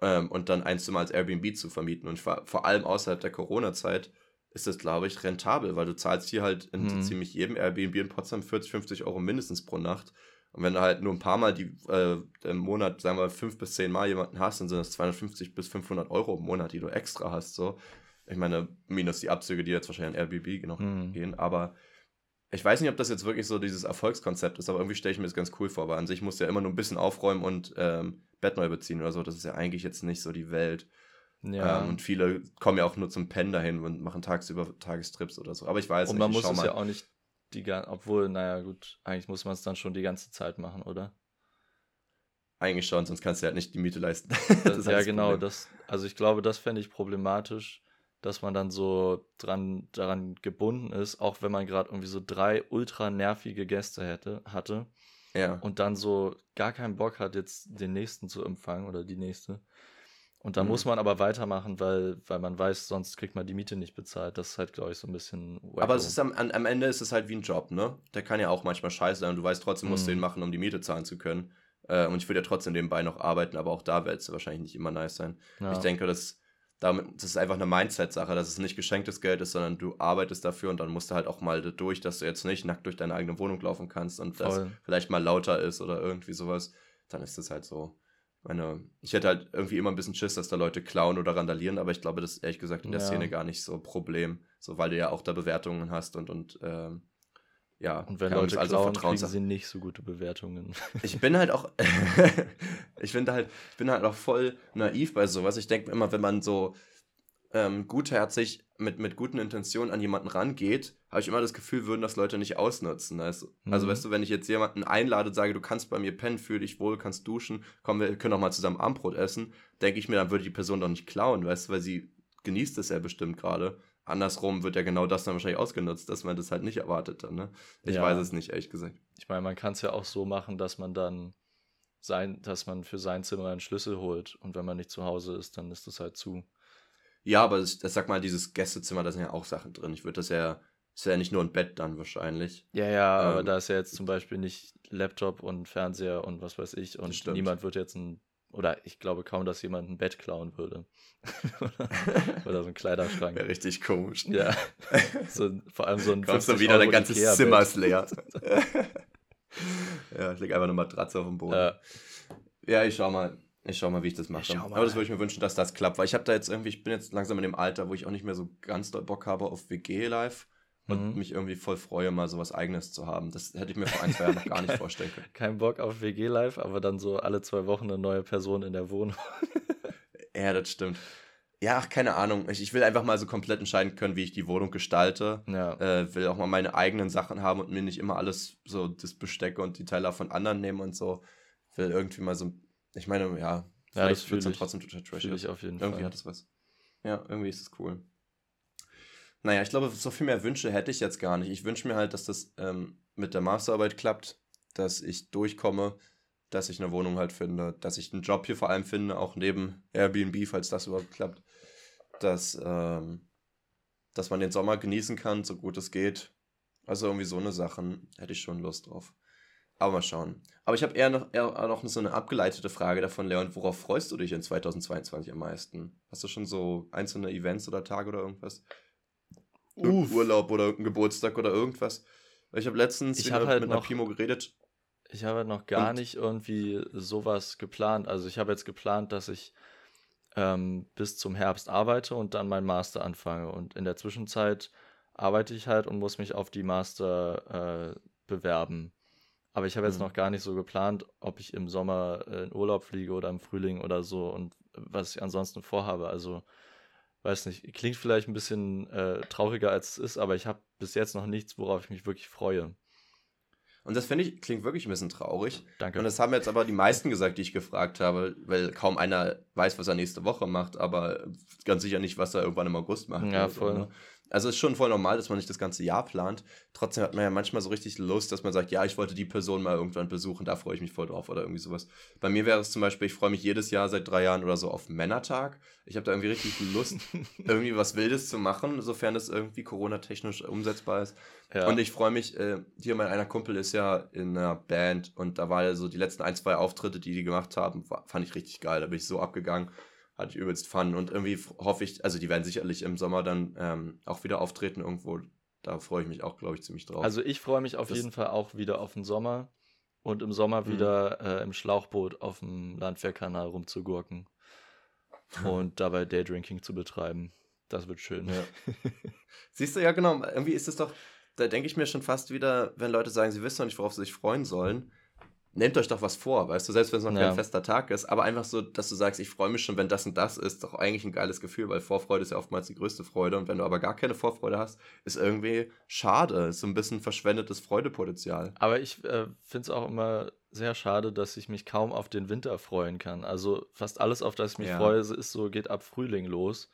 ähm, und dann ein Zimmer als Airbnb zu vermieten. Und vor, vor allem außerhalb der Corona-Zeit ist das, glaube ich, rentabel, weil du zahlst hier halt in mhm. ziemlich jedem Airbnb in Potsdam 40, 50 Euro mindestens pro Nacht. Und wenn du halt nur ein paar Mal die, äh, im Monat, sagen wir, fünf bis zehn Mal jemanden hast, dann sind das 250 bis 500 Euro im Monat, die du extra hast. So. Ich meine, minus die Abzüge, die jetzt wahrscheinlich an Airbnb noch mhm. gehen. Aber ich weiß nicht, ob das jetzt wirklich so dieses Erfolgskonzept ist, aber irgendwie stelle ich mir das ganz cool vor, weil an sich musst du ja immer nur ein bisschen aufräumen und ähm, Bett neu beziehen oder so. Das ist ja eigentlich jetzt nicht so die Welt. Ja. Ähm, und viele kommen ja auch nur zum Pennen dahin und machen tagsüber Tagestrips oder so. Aber ich weiß und nicht. Und man muss es mal. ja auch nicht die ganze, obwohl, naja, gut, eigentlich muss man es dann schon die ganze Zeit machen, oder? Eigentlich schon, sonst kannst du halt nicht die Miete leisten. das ja, genau, das, also ich glaube, das fände ich problematisch, dass man dann so dran, daran gebunden ist, auch wenn man gerade irgendwie so drei ultra nervige Gäste hätte, hatte. Ja. Und dann so gar keinen Bock hat, jetzt den nächsten zu empfangen oder die nächste. Und da mhm. muss man aber weitermachen, weil, weil man weiß, sonst kriegt man die Miete nicht bezahlt. Das ist halt, glaube ich, so ein bisschen. Wacko. Aber es ist am, am Ende ist es halt wie ein Job, ne? Der kann ja auch manchmal scheiße sein und du weißt trotzdem, musst mhm. du ihn machen, um die Miete zahlen zu können. Äh, und ich würde ja trotzdem nebenbei noch arbeiten, aber auch da wird es wahrscheinlich nicht immer nice sein. Ja. Ich denke, dass damit, das ist einfach eine Mindset-Sache, dass es nicht geschenktes Geld ist, sondern du arbeitest dafür und dann musst du halt auch mal durch, dass du jetzt nicht nackt durch deine eigene Wohnung laufen kannst und Voll. das vielleicht mal lauter ist oder irgendwie sowas. Dann ist es halt so meine, ich hätte halt irgendwie immer ein bisschen Schiss, dass da Leute klauen oder randalieren, aber ich glaube, das ist ehrlich gesagt in der ja. Szene gar nicht so ein Problem. So, weil du ja auch da Bewertungen hast und, und ähm, ja. Und wenn Leute also klauen, kriegen sie nicht so gute Bewertungen. Ich bin halt auch, ich finde halt, ich bin halt auch voll naiv bei sowas. Ich denke immer, wenn man so ähm, gutherzig mit, mit guten Intentionen an jemanden rangeht, habe ich immer das Gefühl, würden das Leute nicht ausnutzen. Also, mhm. also weißt du, wenn ich jetzt jemanden einlade, sage, du kannst bei mir pennen, fühl dich wohl, kannst duschen, komm, wir können auch mal zusammen Armbrot essen, denke ich mir, dann würde die Person doch nicht klauen, weißt du, weil sie genießt es ja bestimmt gerade. Andersrum wird ja genau das dann wahrscheinlich ausgenutzt, dass man das halt nicht erwartet dann, ne? Ich ja. weiß es nicht, ehrlich gesagt. Ich meine, man kann es ja auch so machen, dass man dann sein, dass man für sein Zimmer einen Schlüssel holt und wenn man nicht zu Hause ist, dann ist das halt zu. Ja, aber das, das sag mal, dieses Gästezimmer, da sind ja auch Sachen drin. Ich würde das ja, ist ja nicht nur ein Bett dann wahrscheinlich. Ja, ja, ähm, aber da ist ja jetzt zum Beispiel nicht Laptop und Fernseher und was weiß ich und niemand wird jetzt ein, oder ich glaube kaum, dass jemand ein Bett klauen würde. oder, so ein Kleiderschrank. Wäre richtig komisch. Ja. So, vor allem so ein. Kommst du wieder, dein ganzes Zimmer ist leer. ja, ich leg einfach eine Matratze auf dem Boden. Ja. ja, ich schau mal. Ich schau mal, wie ich das mache. Aber das würde ich mir wünschen, dass das klappt, weil ich habe da jetzt irgendwie, ich bin jetzt langsam in dem Alter, wo ich auch nicht mehr so ganz doll Bock habe auf WG-Live und mhm. mich irgendwie voll freue, mal sowas Eigenes zu haben. Das hätte ich mir vor ein, zwei Jahren noch gar nicht vorstellen können. Kein Bock auf WG-Live, aber dann so alle zwei Wochen eine neue Person in der Wohnung. ja, das stimmt. Ja, ach, keine Ahnung. Ich, ich will einfach mal so komplett entscheiden können, wie ich die Wohnung gestalte. Ja. Äh, will auch mal meine eigenen Sachen haben und mir nicht immer alles so das Bestecke und die Teile von anderen nehmen und so. Will irgendwie mal so. Ich meine, ja. Ja, das wird dann trotzdem total trashig. Ich auf jeden irgendwie Fall. Irgendwie hat es was. Ja, irgendwie ist es cool. Naja, ich glaube, so viel mehr Wünsche hätte ich jetzt gar nicht. Ich wünsche mir halt, dass das ähm, mit der Masterarbeit klappt, dass ich durchkomme, dass ich eine Wohnung halt finde, dass ich einen Job hier vor allem finde, auch neben Airbnb, falls das überhaupt klappt, dass, ähm, dass man den Sommer genießen kann, so gut es geht. Also irgendwie so eine Sachen hätte ich schon Lust drauf. Aber mal schauen. Aber ich habe eher noch, eher noch so eine abgeleitete Frage davon, Leon. Worauf freust du dich in 2022 am meisten? Hast du schon so einzelne Events oder Tage oder irgendwas? Urlaub oder irgendein Geburtstag oder irgendwas? Ich habe letztens ich hab halt mit noch, einer Pimo geredet. Ich habe halt noch gar nicht irgendwie sowas geplant. Also ich habe jetzt geplant, dass ich ähm, bis zum Herbst arbeite und dann meinen Master anfange. Und in der Zwischenzeit arbeite ich halt und muss mich auf die Master äh, bewerben. Aber ich habe jetzt mhm. noch gar nicht so geplant, ob ich im Sommer äh, in Urlaub fliege oder im Frühling oder so und was ich ansonsten vorhabe. Also, weiß nicht, klingt vielleicht ein bisschen äh, trauriger als es ist, aber ich habe bis jetzt noch nichts, worauf ich mich wirklich freue. Und das finde ich, klingt wirklich ein bisschen traurig. Danke. Und das haben jetzt aber die meisten gesagt, die ich gefragt habe, weil kaum einer weiß, was er nächste Woche macht, aber ganz sicher nicht, was er irgendwann im August macht. Ja, voll. So, ne? Also es ist schon voll normal, dass man nicht das ganze Jahr plant. Trotzdem hat man ja manchmal so richtig Lust, dass man sagt, ja, ich wollte die Person mal irgendwann besuchen, da freue ich mich voll drauf oder irgendwie sowas. Bei mir wäre es zum Beispiel, ich freue mich jedes Jahr seit drei Jahren oder so auf Männertag. Ich habe da irgendwie richtig Lust, irgendwie was Wildes zu machen, sofern es irgendwie Corona-technisch umsetzbar ist. Ja. Und ich freue mich, äh, hier mein einer Kumpel ist ja in einer Band und da war ja so die letzten ein, zwei Auftritte, die die gemacht haben, war, fand ich richtig geil. Da bin ich so abgegangen hatte ich übelst Fun und irgendwie hoffe ich, also die werden sicherlich im Sommer dann ähm, auch wieder auftreten irgendwo. Da freue ich mich auch, glaube ich, ziemlich drauf. Also ich freue mich auf das jeden Fall auch wieder auf den Sommer und im Sommer mhm. wieder äh, im Schlauchboot auf dem Landwehrkanal rumzugurken und dabei Daydrinking zu betreiben. Das wird schön. Ja. Siehst du, ja genau, irgendwie ist es doch, da denke ich mir schon fast wieder, wenn Leute sagen, sie wissen noch nicht, worauf sie sich freuen sollen, nehmt euch doch was vor, weißt du, selbst wenn es noch ja. kein fester Tag ist, aber einfach so, dass du sagst, ich freue mich schon, wenn das und das ist, doch eigentlich ein geiles Gefühl, weil Vorfreude ist ja oftmals die größte Freude und wenn du aber gar keine Vorfreude hast, ist irgendwie schade, ist so ein bisschen verschwendetes Freudepotenzial. Aber ich äh, finde es auch immer sehr schade, dass ich mich kaum auf den Winter freuen kann. Also fast alles, auf das ich mich ja. freue, ist so, geht ab Frühling los.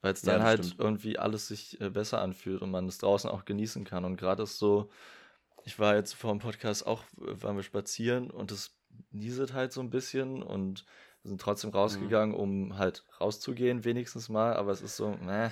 Weil es dann ja, halt stimmt. irgendwie alles sich äh, besser anfühlt und man es draußen auch genießen kann. Und gerade ist so, ich war jetzt vor dem Podcast auch, waren wir spazieren und es nieset halt so ein bisschen und wir sind trotzdem mhm. rausgegangen, mhm. um halt rauszugehen, wenigstens mal, aber es ist so, meh,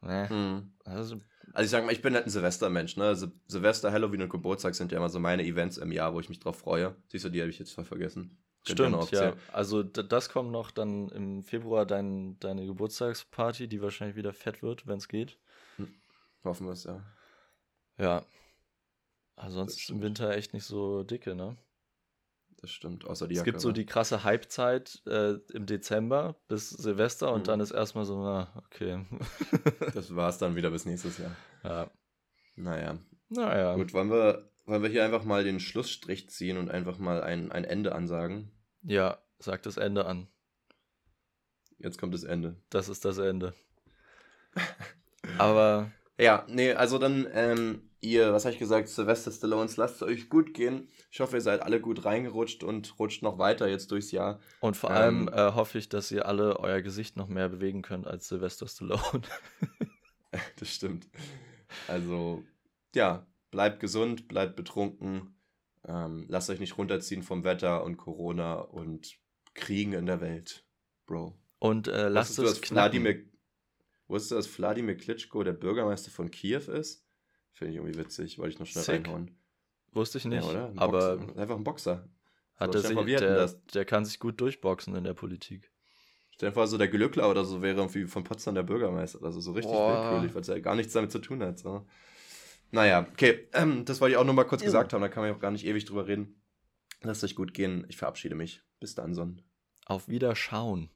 meh. Mhm. Also, also ich sag mal, ich bin halt ein Silvestermensch, ne? Sil Silvester, Halloween und Geburtstag sind ja immer so meine Events im Jahr, wo ich mich drauf freue. Siehst du, die habe ich jetzt voll vergessen. Stimmt, ja. Also das kommt noch dann im Februar dein, deine Geburtstagsparty, die wahrscheinlich wieder fett wird, wenn es geht. Hm. Hoffen wir es, ja. Ja, Ansonsten ist im Winter echt nicht so dicke, ne? Das stimmt, außer die Es Jacke, gibt so die krasse Hypezeit äh, im Dezember bis Silvester und mhm. dann ist erstmal so, na, okay. das war's dann wieder bis nächstes Jahr. Ja. Naja. Naja. Gut, wollen wir, wollen wir hier einfach mal den Schlussstrich ziehen und einfach mal ein, ein Ende ansagen? Ja, sag das Ende an. Jetzt kommt das Ende. Das ist das Ende. Aber. Ja, nee, also dann, ähm, ihr, was habe ich gesagt, Sylvester Stallones, lasst es euch gut gehen. Ich hoffe, ihr seid alle gut reingerutscht und rutscht noch weiter jetzt durchs Jahr. Und vor ähm, allem äh, hoffe ich, dass ihr alle euer Gesicht noch mehr bewegen könnt als Sylvester Stallone. das stimmt. Also, ja, bleibt gesund, bleibt betrunken. Ähm, lasst euch nicht runterziehen vom Wetter und Corona und Kriegen in der Welt, Bro. Und äh, lasst es Wladimir, Wusstest du, dass Wladimir Klitschko der Bürgermeister von Kiew ist? Finde ich irgendwie witzig, wollte ich noch schnell Sick. reinhauen. Wusste ich nicht. Ja, oder? Ein aber einfach ein Boxer. Hat er sich, der, der kann sich gut durchboxen in der Politik. Stell dir vor, so der Glückler oder so wäre irgendwie von Potsdam der Bürgermeister. Also so richtig Boah. willkürlich, weil es ja gar nichts damit zu tun hat. So. Naja, okay, ähm, das wollte ich auch nur mal kurz ja. gesagt haben, da kann man ja auch gar nicht ewig drüber reden. Lasst euch gut gehen. Ich verabschiede mich. Bis dann, Son. Auf Wiederschauen.